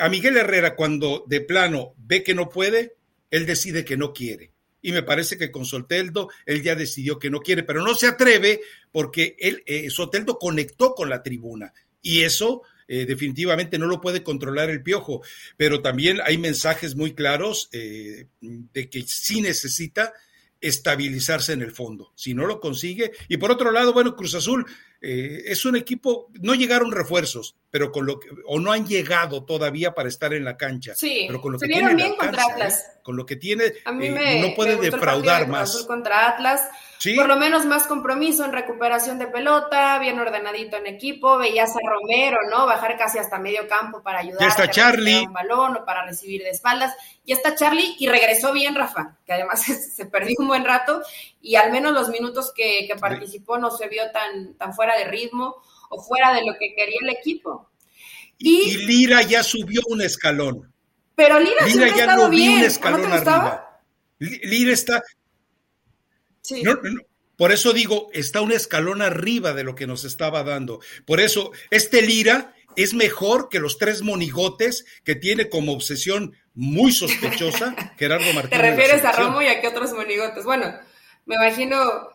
a Miguel Herrera cuando de plano ve que no puede, él decide que no quiere. Y me parece que con Soteldo él ya decidió que no quiere, pero no se atreve porque él, eh, Soteldo conectó con la tribuna. Y eso eh, definitivamente no lo puede controlar el piojo, pero también hay mensajes muy claros eh, de que sí necesita estabilizarse en el fondo. Si no lo consigue, y por otro lado, bueno, Cruz Azul eh, es un equipo, no llegaron refuerzos, pero con lo que, o no han llegado todavía para estar en la cancha. Sí, pero con lo que tiene bien contra Atlas. con lo que tiene, no puede defraudar más. contra Atlas por lo menos más compromiso en recuperación de pelota, bien ordenadito en equipo. Veías a Romero, ¿no? Bajar casi hasta medio campo para ayudar. Ya está Charlie. Un balón o para recibir de espaldas. Ya está Charlie y regresó bien Rafa, que además <laughs> se perdió un buen rato y al menos los minutos que, participó no se vio tan, tan fuera de ritmo o fuera de lo que quería el equipo. Y, Lira ya subió un escalón. Pero Lira, Lira ya no bien. un escalón arriba. Lira está, por eso digo, está un escalón arriba de lo que nos estaba dando. Por eso, este Lira es mejor que los tres monigotes que tiene como obsesión muy sospechosa <laughs> Gerardo Martínez. ¿Te refieres a Romo y a qué otros monigotes? Bueno, me imagino.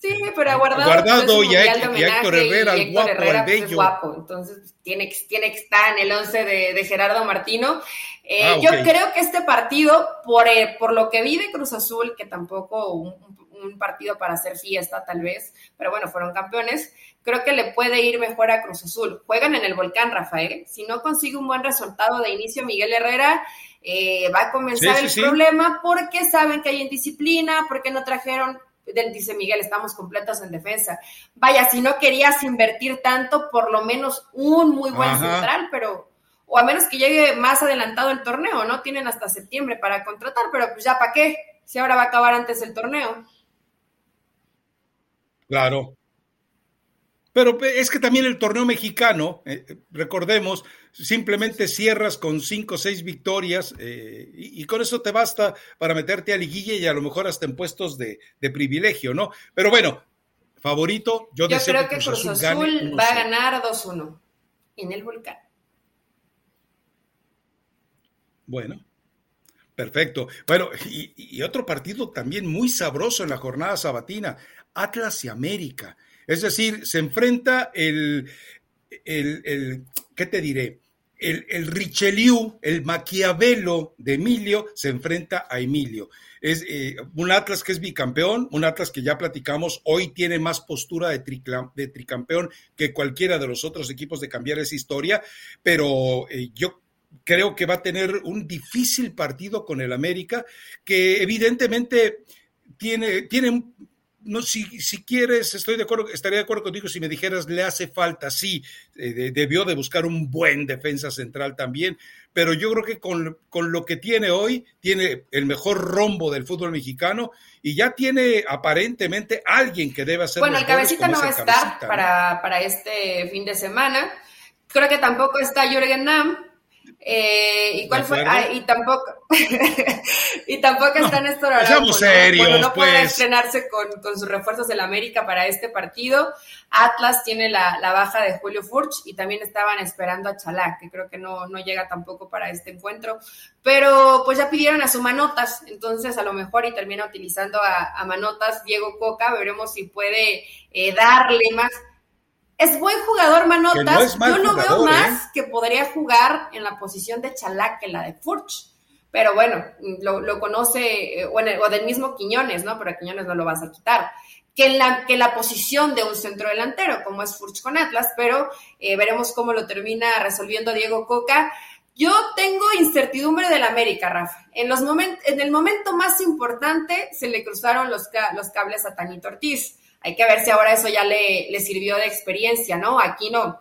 Sí, pero a Guardado, Guardado y, a, Héctor Herrera, el guapo, Herrera, pues, Es guapo, entonces tiene, tiene que estar en el once de, Gerardo Martino. Eh, ah, yo creo que este partido, por, eh, por lo que vi de Cruz Azul, que tampoco un, un, partido para hacer fiesta tal vez, pero bueno, fueron campeones, creo que le puede ir mejor a Cruz Azul. Juegan en el volcán, Rafael. Si no consigue un buen resultado de inicio, Miguel Herrera eh, va a comenzar el problema porque saben que hay indisciplina, porque no trajeron dice Miguel, estamos completos en defensa. Vaya, si no querías invertir tanto, por lo menos un muy buen central, pero, o a menos que llegue más adelantado el torneo, ¿no? Tienen hasta septiembre para contratar, pero pues ya para qué, si ahora va a acabar antes el torneo. Claro. Pero es que también el torneo mexicano, eh, recordemos, simplemente cierras con cinco o seis victorias eh, y, con eso te basta para meterte a liguilla y a lo mejor hasta en puestos de, privilegio, ¿no? Pero bueno, favorito, yo, yo creo que Cruz Azul, va a ganar 2-1 en el volcán. Bueno, perfecto. Bueno, y otro partido también muy sabroso en la jornada sabatina, Atlas y América. Es decir, se enfrenta el, el, ¿qué te diré? El, el, Richelieu, el Maquiavelo de Emilio, se enfrenta a Emilio. Es eh, un Atlas que es bicampeón, un Atlas que ya platicamos, hoy tiene más postura de, de tricampeón que cualquiera de los otros equipos de cambiar esa historia, pero eh, yo creo que va a tener un difícil partido con el América, que evidentemente tiene, tiene no, si, si quieres, estoy de acuerdo, estaría de acuerdo contigo si me dijeras le hace falta, sí, eh, debió de buscar un buen defensa central también, pero yo creo que con, lo que tiene hoy, tiene el mejor rombo del fútbol mexicano y ya tiene aparentemente alguien que debe hacer. Bueno, el cabecita no va a estar para, para este fin de semana. Creo que tampoco está Jürgen Nam, eh, ¿Y cuál fue? Ah, y tampoco, <laughs> y tampoco está Néstor Araujo. Serios, bueno, no puede pues. estrenarse con, sus refuerzos del América para este partido. Atlas tiene la, baja de Julio Furch y también estaban esperando a Chalá, que creo que no, no llega tampoco para este encuentro. Pero pues ya pidieron a su Manotas, entonces a lo mejor y termina utilizando a, Manotas Diego Coca. Veremos si puede eh, darle más es buen jugador Manotas. Yo lo veo más ¿eh? que podría jugar en la posición de Chalac que la de Furch. Pero bueno, lo, conoce, eh, o, del mismo Quiñones, ¿no? Pero a Quiñones no lo vas a quitar. Que la, que la posición de un centro delantero, como es Furch con Atlas, pero eh, veremos cómo lo termina resolviendo Diego Coca. Yo tengo incertidumbre del América, Rafa. En, los en el momento más importante se le cruzaron los, los cables a Tanito Ortiz hay que ver si ahora eso ya le, le sirvió de experiencia, ¿no? Aquí no.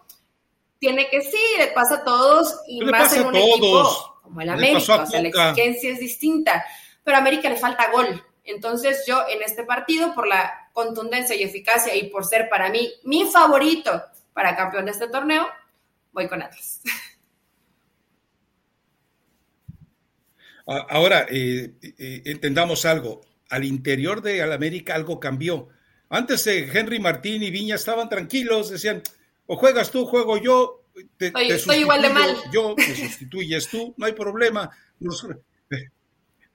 Tiene que sí, le pasa a todos y más en un equipo como el América, o sea, la exigencia es distinta, pero a América le falta gol. Entonces yo en este partido, por la contundencia y eficacia y por ser para mí mi favorito para campeón de este torneo, voy con Atlas. Ahora, eh, eh, entendamos algo. Al interior de América algo cambió. Antes Henry Martín y Viña estaban tranquilos, decían, o juegas tú, juego yo, te, estoy, igual de mal. Yo, te sustituyes tú, no hay problema.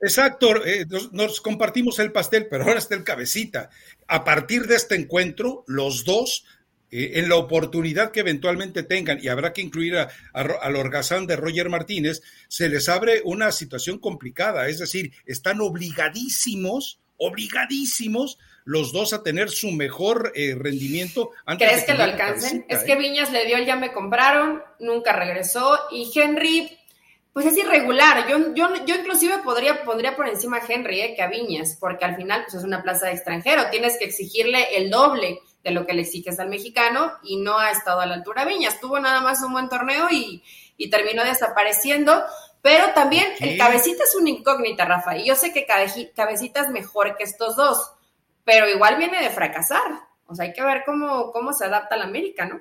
exacto, eh, nos, compartimos el pastel, pero ahora está el cabecita. A partir de este encuentro, los dos, eh, en la oportunidad que eventualmente tengan, y habrá que incluir a, al orgazán de Roger Martínez, se les abre una situación complicada, es decir, están obligadísimos, obligadísimos los dos a tener su mejor eh, rendimiento. Antes ¿Crees que, lo alcancen? es que ¿eh? Viñas le dio el ya me compraron, nunca regresó y Henry, pues es irregular. Yo, yo, yo inclusive podría, pondría por encima a Henry eh, que a Viñas, porque al final pues, es una plaza de extranjero, tienes que exigirle el doble de lo que le exiges al mexicano y no ha estado a la altura Viñas. Tuvo nada más un buen torneo y, y terminó desapareciendo. Pero también el cabecita es una incógnita, Rafa. Y yo sé que cabecita es mejor que estos dos pero igual viene de fracasar. O sea, hay que ver cómo, cómo se adapta la América, ¿no?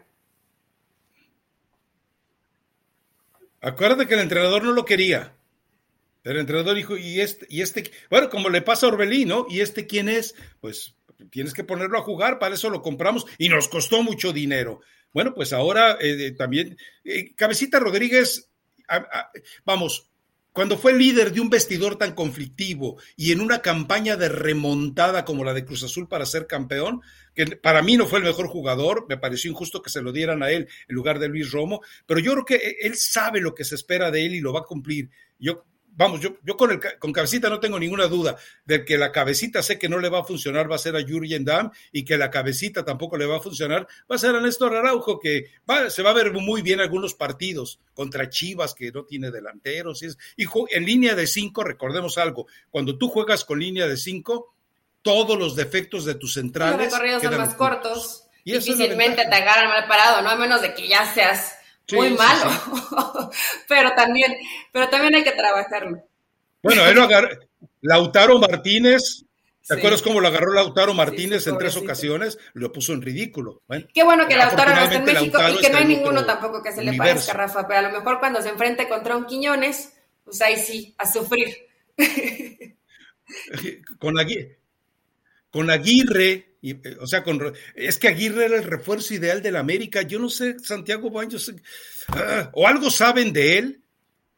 Acuérdate que el entrenador no lo quería. El entrenador dijo, y este, y este, bueno, como le pasa a Orbelín, ¿no? ¿Y este quién es? Pues tienes que ponerlo a jugar, para eso lo compramos y nos costó mucho dinero. Bueno, pues ahora eh, también, eh, Cabecita Rodríguez, vamos, cuando fue líder de un vestidor tan conflictivo y en una campaña de remontada como la de Cruz Azul para ser campeón, que para mí no fue el mejor jugador, me pareció injusto que se lo dieran a él en lugar de Luis Romo, pero yo creo que él sabe lo que se espera de él y lo va a cumplir. Yo vamos, yo, yo con, el, con cabecita no tengo ninguna duda de que la cabecita sé que no le va a funcionar, va a ser a Jurgen Damm y que la cabecita tampoco le va a funcionar, va a ser a Néstor Araujo, que se va a ver muy bien algunos partidos contra Chivas, que no tiene delanteros. Y, es, y en línea de cinco, recordemos algo, cuando tú juegas con línea de cinco, todos los defectos de tus centrales. Los recorridos son más cortos. Y difícilmente te agarran mal parado, ¿no? A menos de que ya seas muy malo. <laughs> pero también, pero también hay que trabajarlo. Bueno, él lo agarró. Lautaro Martínez, ¿te acuerdas cómo lo agarró Lautaro Martínez en tres ocasiones? Lo puso en ridículo. Qué bueno que Lautaro no está en México y que no hay ninguno tampoco que se le parezca a Rafa, pero a lo mejor cuando se enfrente contra un Quiñones, pues ahí sí, a sufrir. con, Aguirre, con Aguirre, o sea, con, es que Aguirre era el refuerzo ideal del América. Yo no sé, Santiago Baños, ah, o algo saben de él,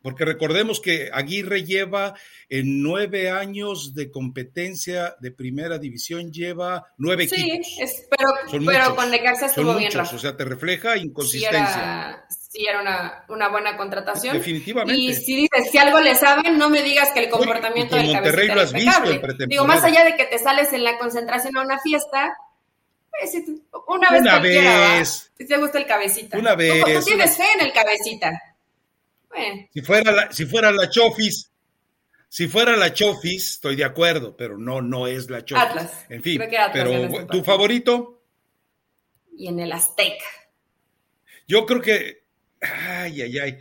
porque recordemos que Aguirre lleva en nueve años de competencia de primera división, lleva nueve sí, equipos. Sí, pero, pero con Necaxa estuvo bien, O sea, te refleja inconsistencia. Sí, era, una, una, buena contratación. Definitivamente. Y si dices, si algo le saben, no me digas que el comportamiento del Monterrey lo has visto en Digo, más allá de que te sales en la concentración a una fiesta, pues, una vez una vez. Si te gusta el cabecita. Una vez. Tú, tú tienes fe en el cabecita. Si fuera la, si fuera la Chofis, si fuera la Chofis, estoy de acuerdo, pero no, no es la Chofis. Atlas. En fin, pero ¿tu favorito? Y en el Azteca. Yo creo que, ay, ay, ay,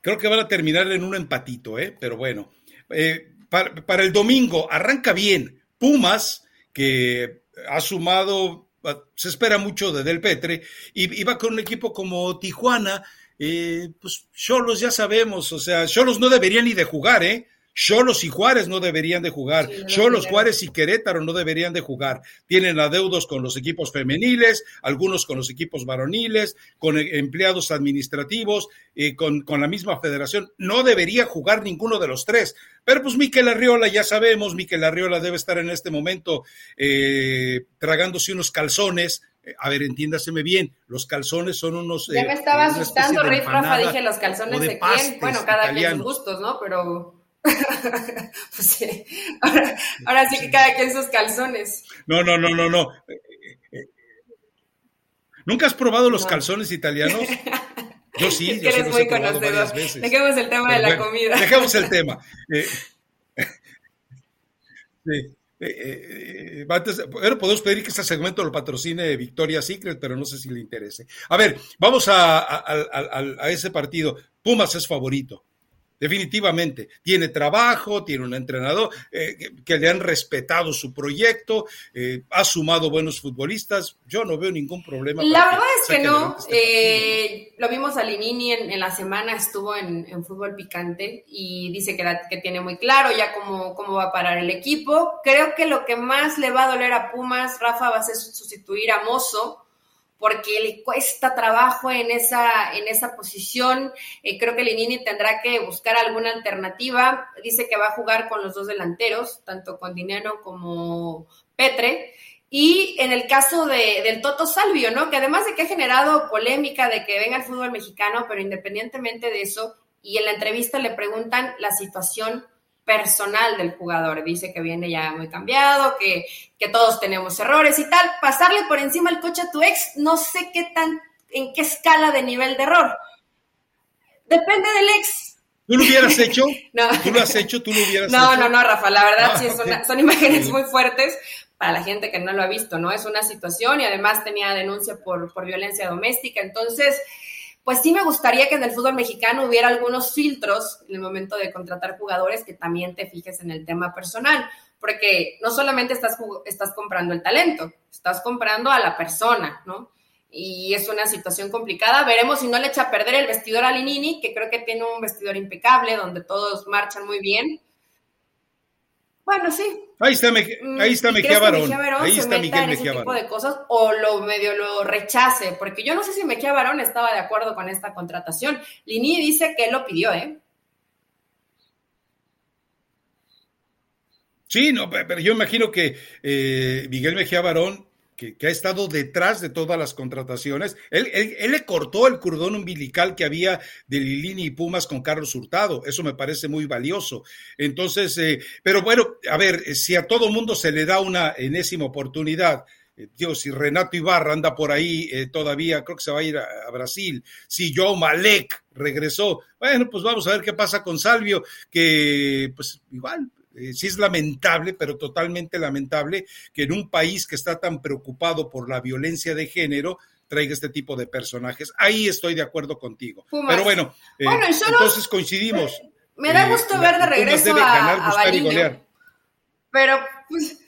creo que van a terminar en un empatito, ¿eh? Pero bueno, eh, para, el domingo arranca bien. Pumas, que ha sumado, se espera mucho de Del Petre, y, va con un equipo como Tijuana, eh, pues Cholos ya sabemos, o sea, Cholos no deberían ni de jugar, ¿eh? Cholos y Juárez no deberían de jugar. Cholos, Juárez y Querétaro no deberían de jugar. Tienen adeudos con los equipos femeniles, algunos con los equipos varoniles, con e, empleados administrativos, eh, con, con, la misma federación. No debería jugar ninguno de los tres. Pero pues Miquel Arriola, ya sabemos, Miquel Arriola debe estar en este momento eh, tragándose unos calzones eh, a ver, entiéndaseme bien, los calzones son unos... Ya me estaba asustando, Rey Rafa, dije, ¿los calzones de, quién? Bueno, cada quien sus gustos, ¿no? Pero... <laughs> pues sí. ahora, sí que cada quien sus calzones. No, no, no, no, no. ¿Nunca has probado los calzones italianos? <laughs> Yo sí, es que eres muy conocedor. Dejemos el tema de la comida. Dejemos el tema. <laughs> Eh. Eh, eh, eh podemos pedir que este segmento lo patrocine Victoria Secret, pero no sé si le interese. A ver, vamos a ese partido. Pumas es favorito definitivamente. Tiene trabajo, tiene un entrenador eh, que, le han respetado su proyecto, eh, ha sumado buenos futbolistas. Yo no veo ningún problema. La verdad es que no. Este eh, lo vimos a Linini en, la semana, estuvo en, fútbol picante y dice que, que tiene muy claro ya cómo, cómo va a parar el equipo. Creo que lo que más le va a doler a Pumas, Rafa, va a ser sustituir a Mozo porque le cuesta trabajo en esa, en esa posición. Eh, creo que Linini tendrá que buscar alguna alternativa. Dice que va a jugar con los dos delanteros, tanto con Dinero como Petre. Y en el caso de, del Toto Salvio, ¿no? Que además de que ha generado polémica de que venga el fútbol mexicano, pero independientemente de eso, y en la entrevista le preguntan la situación personal del jugador. Dice que viene ya muy cambiado, que, que todos tenemos errores y tal. Pasarle por encima el coche a tu ex, no sé qué tan, en qué escala de nivel de error. Depende del ex. ¿Tú lo hubieras hecho? <laughs> no. ¿Tú lo has hecho? ¿Tú lo hubieras no, hecho? No, no, Rafa, la verdad sí ah, son imágenes muy fuertes para la gente que no lo ha visto, ¿no? Es una situación y además tenía denuncia por, por violencia doméstica, entonces pues sí me gustaría que en el fútbol mexicano hubiera algunos filtros en el momento de contratar jugadores que también te fijes en el tema personal, porque no solamente estás, estás comprando el talento, estás comprando a la persona, ¿no? Y es una situación complicada. Veremos si no le echa a perder el vestidor a Linini, que creo que tiene un vestidor impecable, donde todos marchan muy bien. Bueno, sí, Ahí está, mm, ahí está Mejía Barón. Ahí está Miguel en Mejía ese tipo de cosas o lo medio lo rechace, porque yo no sé si Mejía Barón estaba de acuerdo con esta contratación. Lini dice que él lo pidió, ¿eh? Sí, no, pero yo imagino que eh, Miguel Mejía Barón que, ha estado detrás de todas las contrataciones. Él, le cortó el cordón umbilical que había de Lilini y Pumas con Carlos Hurtado. Eso me parece muy valioso. Entonces, eh, pero bueno, a ver, si a todo mundo se le da una enésima oportunidad, eh, Dios, si Renato Ibarra anda por ahí eh, todavía, creo que se va a ir a, Brasil. Si Joe Malek regresó, bueno, pues vamos a ver qué pasa con Salvio, que pues igual Eh, sí es lamentable, pero totalmente lamentable que en un país que está tan preocupado por la violencia de género traiga este tipo de personajes. Ahí estoy de acuerdo contigo. Pero bueno, eh, entonces coincidimos. Me da gusto ver de regreso a, a Pero, pues,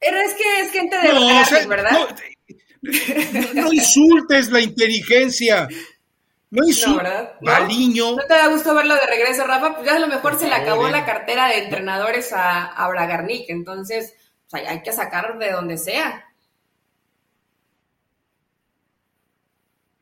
es que es gente de no, ¿verdad? No, insultes la inteligencia. No insultes. No, ¿No? te da gusto verlo de regreso, Rafa? Pues ya a lo mejor se le acabó la cartera de entrenadores a, a Bragarnik. Entonces, pues, hay que sacar de donde sea.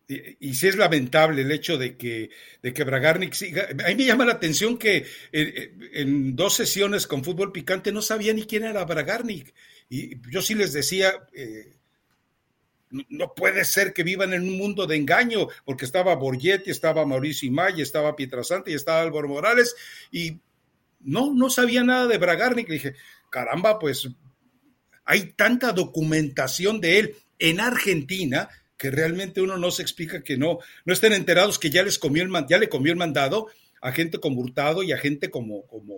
y, sí es lamentable el hecho de que, de que Bragarnik siga. A mí me llama la atención que eh, eh, en dos sesiones con fútbol picante no sabía ni quién era Bragarnik. Y yo sí les decía, eh, no puede ser que vivan en un mundo de engaño, porque estaba Borgetti, estaba Mauricio Imay, estaba Pietrasante y estaba Álvaro Morales, y no, no sabía nada de Bragarnik. Dije, caramba, pues hay tanta documentación de él en Argentina que realmente uno no se explica que no, no estén enterados que ya les comió el ya le comió el mandado a gente como Hurtado y a gente como, como,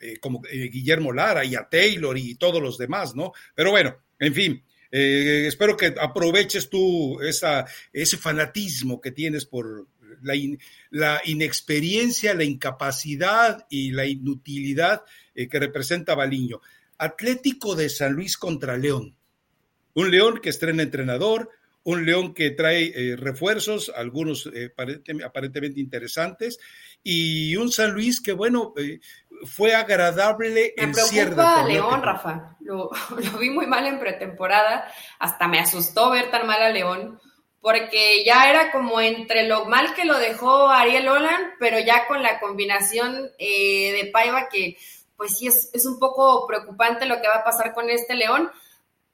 eh, como eh, Guillermo Lara y a Taylor y todos los demás, ¿no? Pero bueno, en fin, eh, espero que aproveches tú esa, ese fanatismo que tienes por la, la inexperiencia, la incapacidad y la inutilidad que representa Baliño. Atlético de San Luis contra León. Un León que estrena entrenador, un León que trae eh, refuerzos, algunos eh, aparentemente interesantes, y un San Luis que, bueno, eh, fue agradable me preocupa León, Rafa. <laughs> Lo, vi muy mal en pretemporada, hasta me asustó ver tan mal a León, porque ya era como entre lo mal que lo dejó Ariel Holland, pero ya con la combinación de Paiva que, pues sí, es, es un poco preocupante lo que va a pasar con este León.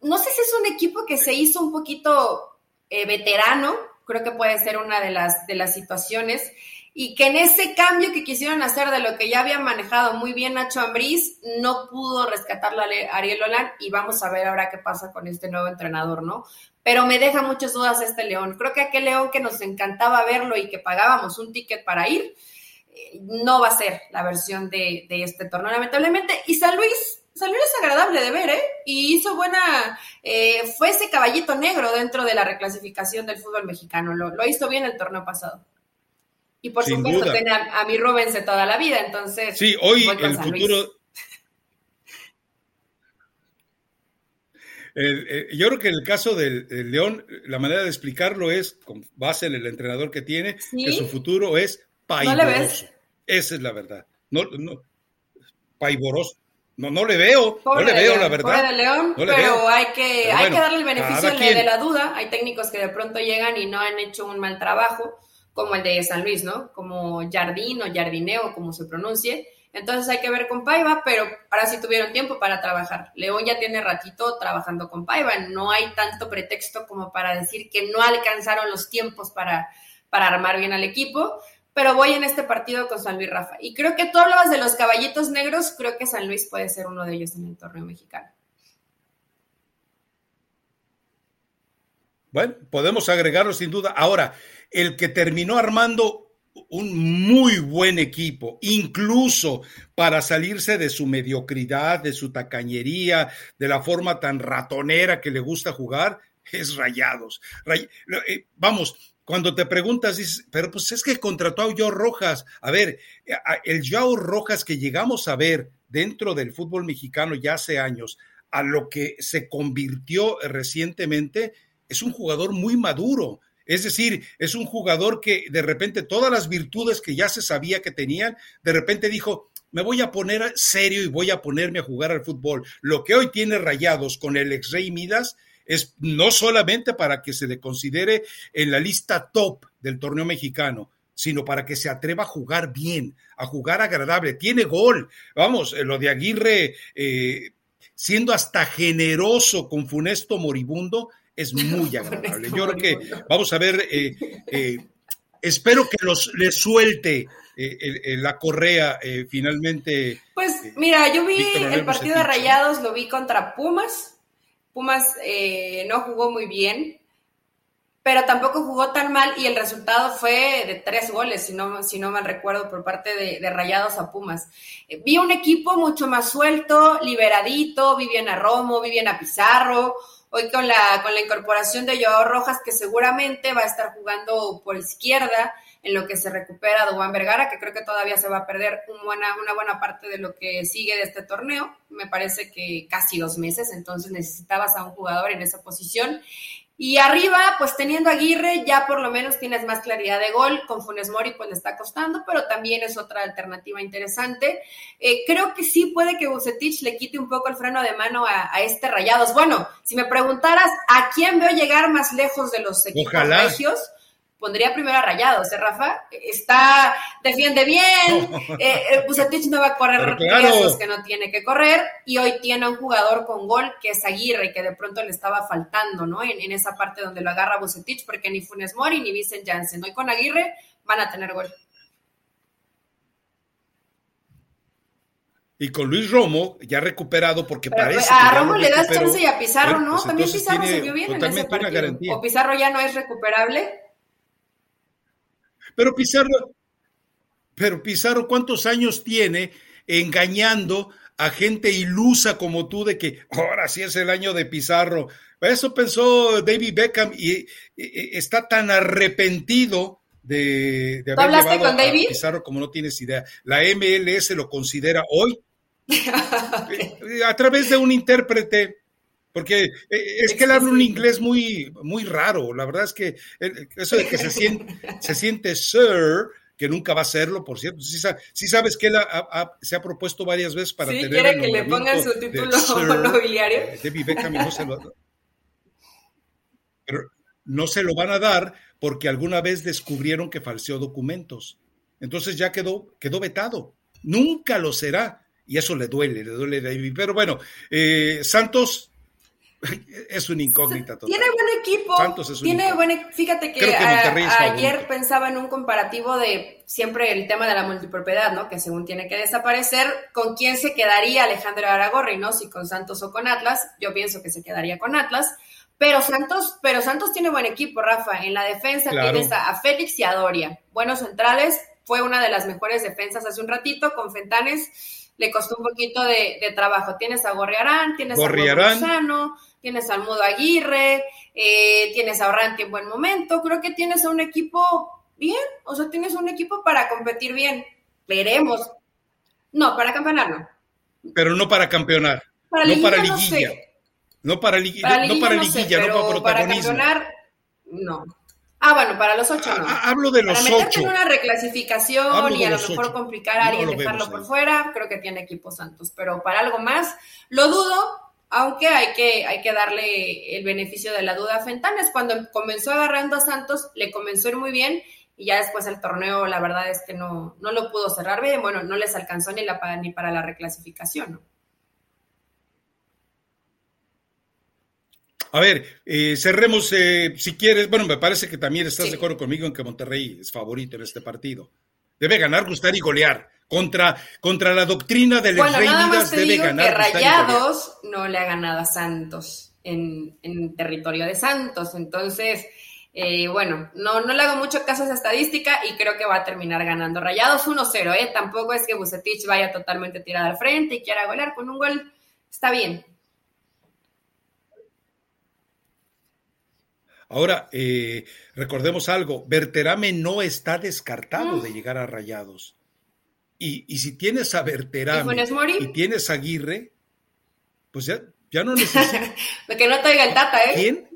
No sé si es un equipo que se hizo un poquito eh, veterano, creo que puede ser una de las, de las situaciones, y que en ese cambio que quisieron hacer de lo que ya había manejado muy bien Nacho Ambriz, no pudo rescatarla a Ariel Olan, y vamos a ver ahora qué pasa con este nuevo entrenador, ¿no? Pero me deja muchas dudas este León. Creo que aquel León que nos encantaba verlo y que pagábamos un ticket para ir, eh, no va a ser la versión de, de este torneo, lamentablemente. Y San Luis, San Luis es agradable de ver, ¿eh? Y hizo buena, eh, fue ese caballito negro dentro de la reclasificación del fútbol mexicano, lo, hizo bien el torneo pasado. Y por supuesto tiene a, mi Rubens de toda la vida, entonces. Sí, hoy el futuro. <laughs> yo creo que en el caso del, León, la manera de explicarlo es, con base en el entrenador que tiene, que su futuro es paiboroso. Esa es la verdad. No, no, paiboroso. No, no le veo, no le veo, la verdad. de León, pero hay que, hay que darle el beneficio de, la duda. Hay técnicos que de pronto llegan y no han hecho un mal trabajo, como el de San Luis, ¿no? Como Jardín o Jardineo, como se pronuncie. Entonces hay que ver con Paiva, pero ahora sí tuvieron tiempo para trabajar. León ya tiene ratito trabajando con Paiva. No hay tanto pretexto como para decir que no alcanzaron los tiempos para, para armar bien al equipo pero voy en este partido con San Luis Rafa. Y creo que tú hablabas de los caballitos negros, creo que San Luis puede ser uno de ellos en el torneo mexicano. Bueno, podemos agregarlo sin duda. Ahora, el que terminó armando un muy buen equipo, incluso para salirse de su mediocridad, de su tacañería, de la forma tan ratonera que le gusta jugar, es Rayados. Eh, vamos, cuando te preguntas, dices, pero pues es que contrató a Joao Rojas. A ver, el Joao Rojas que llegamos a ver dentro del fútbol mexicano ya hace años, a lo que se convirtió recientemente, es un jugador muy maduro. Es decir, es un jugador que de repente todas las virtudes que ya se sabía que tenían, de repente dijo, me voy a poner serio y voy a ponerme a jugar al fútbol. Lo que hoy tiene rayados con el ex Rey Midas es no solamente para que se le considere en la lista top del torneo mexicano, sino para que se atreva a jugar bien, a jugar agradable. Tiene gol. Vamos, eh, lo de Aguirre, eh, siendo hasta generoso con Funesto Moribundo, es muy <laughs> agradable. Yo creo que vamos a ver, eh, espero que los le suelte la correa finalmente. Pues mira, yo vi el partido de Rayados, lo vi contra Pumas Pumas eh, no jugó muy bien, pero tampoco jugó tan mal y el resultado fue de tres goles, si no, si no mal recuerdo, por parte de, Rayados a Pumas. Eh, vi un equipo mucho más suelto, liberadito, Viviana Romo, Viviana Pizarro, hoy con la, con la incorporación de Joao Rojas, que seguramente va a estar jugando por izquierda en lo que se recupera Juan Vergara, que creo que todavía se va a perder buena, una buena parte de lo que sigue de este torneo, me parece que casi dos meses, entonces necesitabas a un jugador en esa posición. Y arriba, pues teniendo a Aguirre, ya por lo menos tienes más claridad de gol. Con Funes Mori, pues le está costando, pero también es otra alternativa interesante. Eh, creo que sí puede que Bucetich le quite un poco el freno de mano a, este Rayados. Bueno, si me preguntaras a quién veo llegar más lejos de los equipos Ojalá pondría primero a Rayados, ¿eh, Rafa? Está, defiende bien, <laughs> eh, no va a correr riesgos que no tiene que correr, y hoy tiene un jugador con gol que es Aguirre, que de pronto le estaba faltando, ¿no? En, esa parte donde lo agarra Bucetich, porque ni Funes Mori ni Vicent Janssen, hoy con Aguirre van a tener gol. Y con Luis Romo, ya recuperado, porque parece. A Romo le das chance y a Pizarro, ¿no? Pues También Pizarro se vio bien en ese partido. O Pizarro ya no es recuperable. Pero Pizarro, pero Pizarro, ¿cuántos años tiene engañando a gente ilusa como tú de que ahora sí es el año de Pizarro? Eso pensó David Beckham y, está tan arrepentido de, de haber llevado con a Pizarro como no tienes idea. La MLS lo considera hoy <laughs> a través de un intérprete porque eh, es que él habla un inglés muy, muy raro. La verdad es que eh, eso de que se siente, <laughs> se siente sir, que nunca va a serlo, por cierto. Sí, sabes que él se ha propuesto varias veces para sí, tener. quiere que le pongan su título <laughs> nobiliario. Debbie Beckham no se lo Pero no se lo van a dar porque alguna vez descubrieron que falseó documentos. Entonces ya quedó, quedó vetado. Nunca lo será. Y eso le duele, le duele a David. Pero bueno, eh, Santos <laughs> es un incógnita Tiene buen equipo. tiene buen Fíjate que, ayer pensaba en un comparativo de siempre el tema de la multipropiedad, ¿no? Que según tiene que desaparecer, ¿con quién se quedaría Alejandro Aragorri, no? Si con Santos o con Atlas. Yo pienso que se quedaría con Atlas. Pero Santos, pero Santos tiene buen equipo, Rafa. En la defensa tienes a, Félix y a Doria. Buenos centrales. Fue una de las mejores defensas hace un ratito con Fentanes le costó un poquito de, trabajo. Tienes a Gorriarán, tienes a Rosano, tienes al Mudo Aguirre, eh, tienes a Orranti en buen momento, creo que tienes a un equipo bien, o sea, tienes un equipo para competir bien. Veremos. No, para campeonar no. Pero no para campeonar. Para no para liguilla. No, para, liguilla, no para liguilla, no para protagonismo. Para campeonar, no. Ah, bueno, para los ocho no. Ah, hablo de los para ocho. en una reclasificación y a lo mejor complicar a alguien, dejarlo por fuera, creo que tiene equipo Santos. Pero para algo más, lo dudo, aunque hay que, hay que darle el beneficio de la duda a Fentanes. Cuando comenzó agarrando a Santos, le comenzó a ir muy bien y ya después el torneo, la verdad es que no, no lo pudo cerrar bien. Bueno, no les alcanzó ni, la, ni para la reclasificación, A ver, eh, cerremos, eh, si quieres, bueno, me parece que también estás de acuerdo conmigo en que Monterrey es favorito en este partido. Debe ganar, gustar y golear contra, contra la doctrina del bueno, Rey nada más te digo que Rayados no le ha ganado a Santos en, territorio de Santos. Entonces, eh, bueno, no, no le hago mucho caso a esa estadística y creo que va a terminar ganando. Rayados 1-0, ¿eh? Tampoco es que Bucetich vaya totalmente tirada al frente y quiera golear con un gol. Está bien. Ahora, eh, recordemos algo, Berterame no está descartado de llegar a Rayados. Y, si tienes a Berterame y, tienes a Aguirre, pues ya, ya no necesitas. <laughs> que no te diga el Tata, ¿eh? ¿Quién?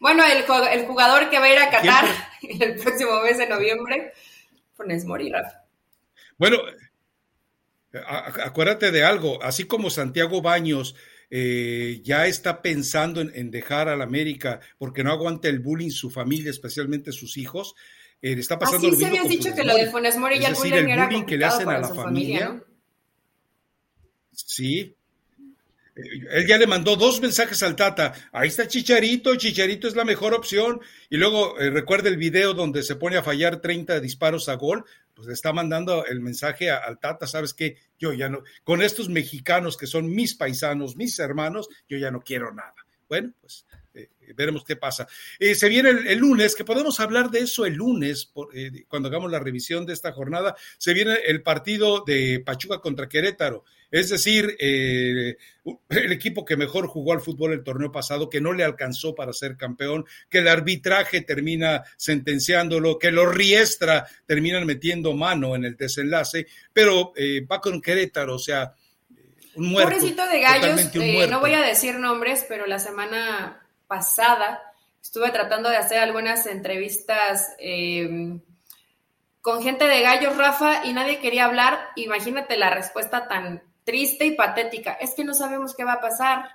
Bueno, el, el jugador que va a ir a Qatar <laughs> el próximo mes de noviembre, Funes Mori, Bueno, acuérdate de algo, así como Santiago Baños eh, ya está pensando en, dejar al América porque no aguanta el bullying su familia, especialmente sus hijos, eh, está pasando lo mismo. dicho que lo de Funes Mori decir, el bullying que le hacen a la familia. Sí. Eh, él ya le mandó dos mensajes al Tata. Ahí está Chicharito, Chicharito es la mejor opción. Y luego eh, recuerda el video donde se pone a fallar 30 disparos a gol. Pues le está mandando el mensaje al Tata, ¿sabes qué? Yo ya no, con estos mexicanos que son mis paisanos, mis hermanos, yo ya no quiero nada. Bueno, pues veremos qué pasa. Eh, se viene el, lunes, que podemos hablar de eso el lunes, eh, cuando hagamos la revisión de esta jornada, se viene el partido de Pachuca contra Querétaro. Es decir, <laughs> el equipo que mejor jugó al fútbol el torneo pasado, que no le alcanzó para ser campeón, que el arbitraje termina sentenciándolo, que los Riestra terminan metiendo mano en el desenlace, pero va con Querétaro, o sea, un muerto. Pobrecito de gallos, no voy a decir nombres, pero la semana pasada estuve tratando de hacer algunas entrevistas em, con gente de gallos, Rafa, y nadie quería hablar. Imagínate la respuesta tan triste y patética. Es que no sabemos qué va a pasar.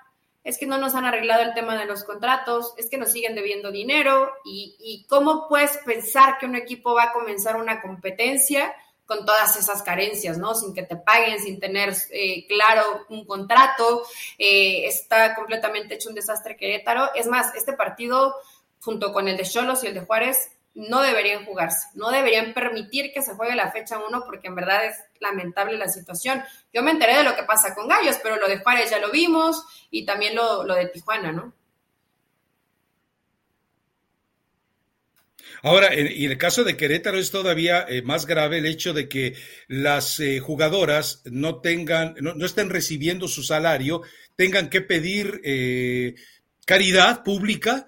Es que no nos han arreglado el tema de los contratos, es que nos siguen debiendo dinero y, y cómo puedes pensar que un equipo va a comenzar una competencia con todas esas carencias, ¿no? Sin que te paguen, sin tener eh, claro un contrato, eh, está completamente hecho un desastre Querétaro. Es más, este partido, junto con el de Cholos y el de Juárez, no deberían jugarse, no deberían permitir que se juegue la fecha 1 porque en verdad es lamentable la situación. Yo me enteré de lo que pasa con Gallos, pero lo de Juárez ya lo vimos y también lo, lo de Tijuana, ¿no? Ahora, en, y en el caso de Querétaro es todavía eh, más grave el hecho de que las eh, jugadoras no tengan, no, estén recibiendo su salario, tengan que pedir eh, caridad pública,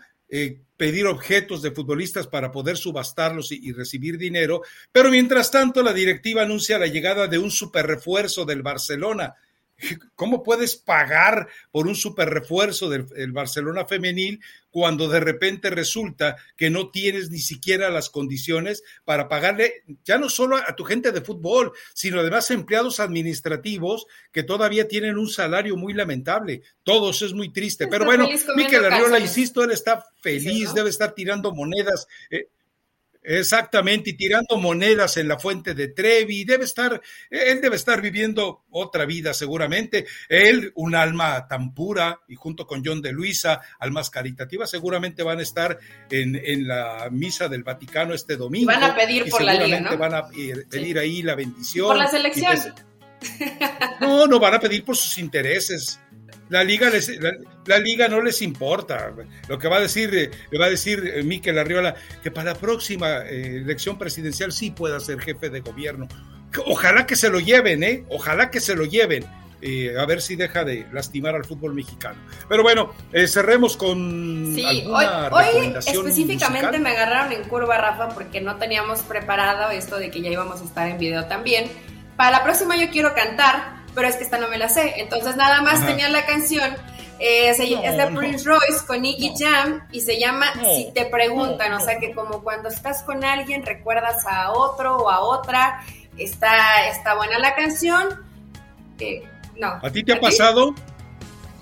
pedir objetos de futbolistas para poder subastarlos y, recibir dinero, pero mientras tanto la directiva anuncia la llegada de un super refuerzo del Barcelona. ¿Cómo puedes pagar por un super refuerzo del Barcelona femenil cuando de repente resulta que no tienes ni siquiera las condiciones para pagarle ya no solo a tu gente de fútbol, sino además empleados administrativos que todavía tienen un salario muy lamentable? Todos es muy triste. Pero bueno, Miquel Arriola, insisto, él está feliz, debe estar tirando monedas. Eh, Exactamente, y tirando monedas en la fuente de Trevi, debe estar, él debe estar viviendo otra vida seguramente. Él, un alma tan pura, y junto con John de Luisa, almas caritativas, seguramente van a estar en, en la misa del Vaticano este domingo. van a pedir por la liga, ¿no? van a pedir ahí la bendición. Por la selección. no, no van a pedir por sus intereses. La liga, la, liga no les importa. Lo que va a decir, eh, va a decir eh, Miquel Arriola, que para la próxima eh, elección presidencial sí pueda ser jefe de gobierno. Ojalá que se lo lleven, ¿eh? Ojalá que se lo lleven. a ver si deja de lastimar al fútbol mexicano. Pero bueno, cerremos con sí, hoy, hoy específicamente me agarraron en curva, Rafa, porque no teníamos preparado esto de que ya íbamos a estar en video también. Para la próxima yo quiero cantar pero es que esta no me la sé. Entonces nada más tenía la canción, eh, es de Prince Royce con Nicky Jam y se llama Si te preguntan, o sea que como cuando estás con alguien recuerdas a otro o a otra, está, está buena la canción. Eh, no. ¿A ti te ha pasado?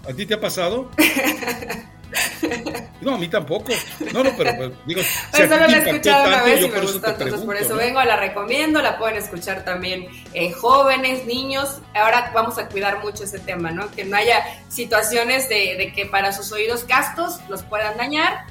¿A ti te ha pasado? <laughs> <laughs> No, a mí tampoco. No, no, pero pues, digo. Pero solo la he escuchado una vez y me gustó, entonces por eso vengo, la recomiendo, la pueden escuchar también eh, jóvenes, niños. Ahora vamos a cuidar mucho ese tema, ¿no? Que no haya situaciones de, que para sus oídos castos los puedan dañar.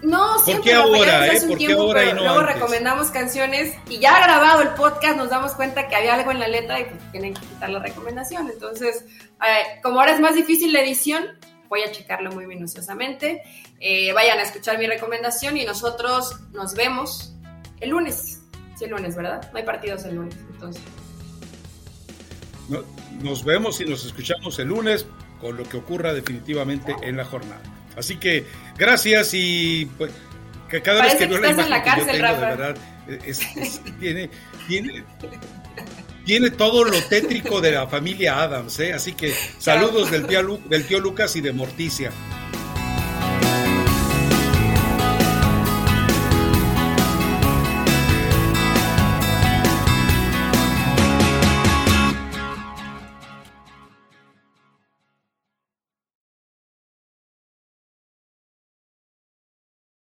No, siempre ¿Por qué ahora, eh? ¿Por qué ahora y no luego recomendamos canciones y ya grabado el podcast nos damos cuenta que había algo en la letra y pues tienen que quitar la recomendación. Entonces, eh, como ahora es más difícil la edición, voy a checarlo muy minuciosamente. Eh, vayan a escuchar mi recomendación y nosotros nos vemos el lunes. Sí, el lunes, ¿verdad? No hay partidos el lunes, entonces. nos vemos y nos escuchamos el lunes con lo que ocurra definitivamente en la jornada. Así que gracias y pues que cada vez que veo la imagen la cárcel, que yo tengo, de verdad, tiene, tiene, tiene todo lo tétrico de la familia Adams, ¿eh? Así que saludos del tío, del tío Lucas y de Morticia.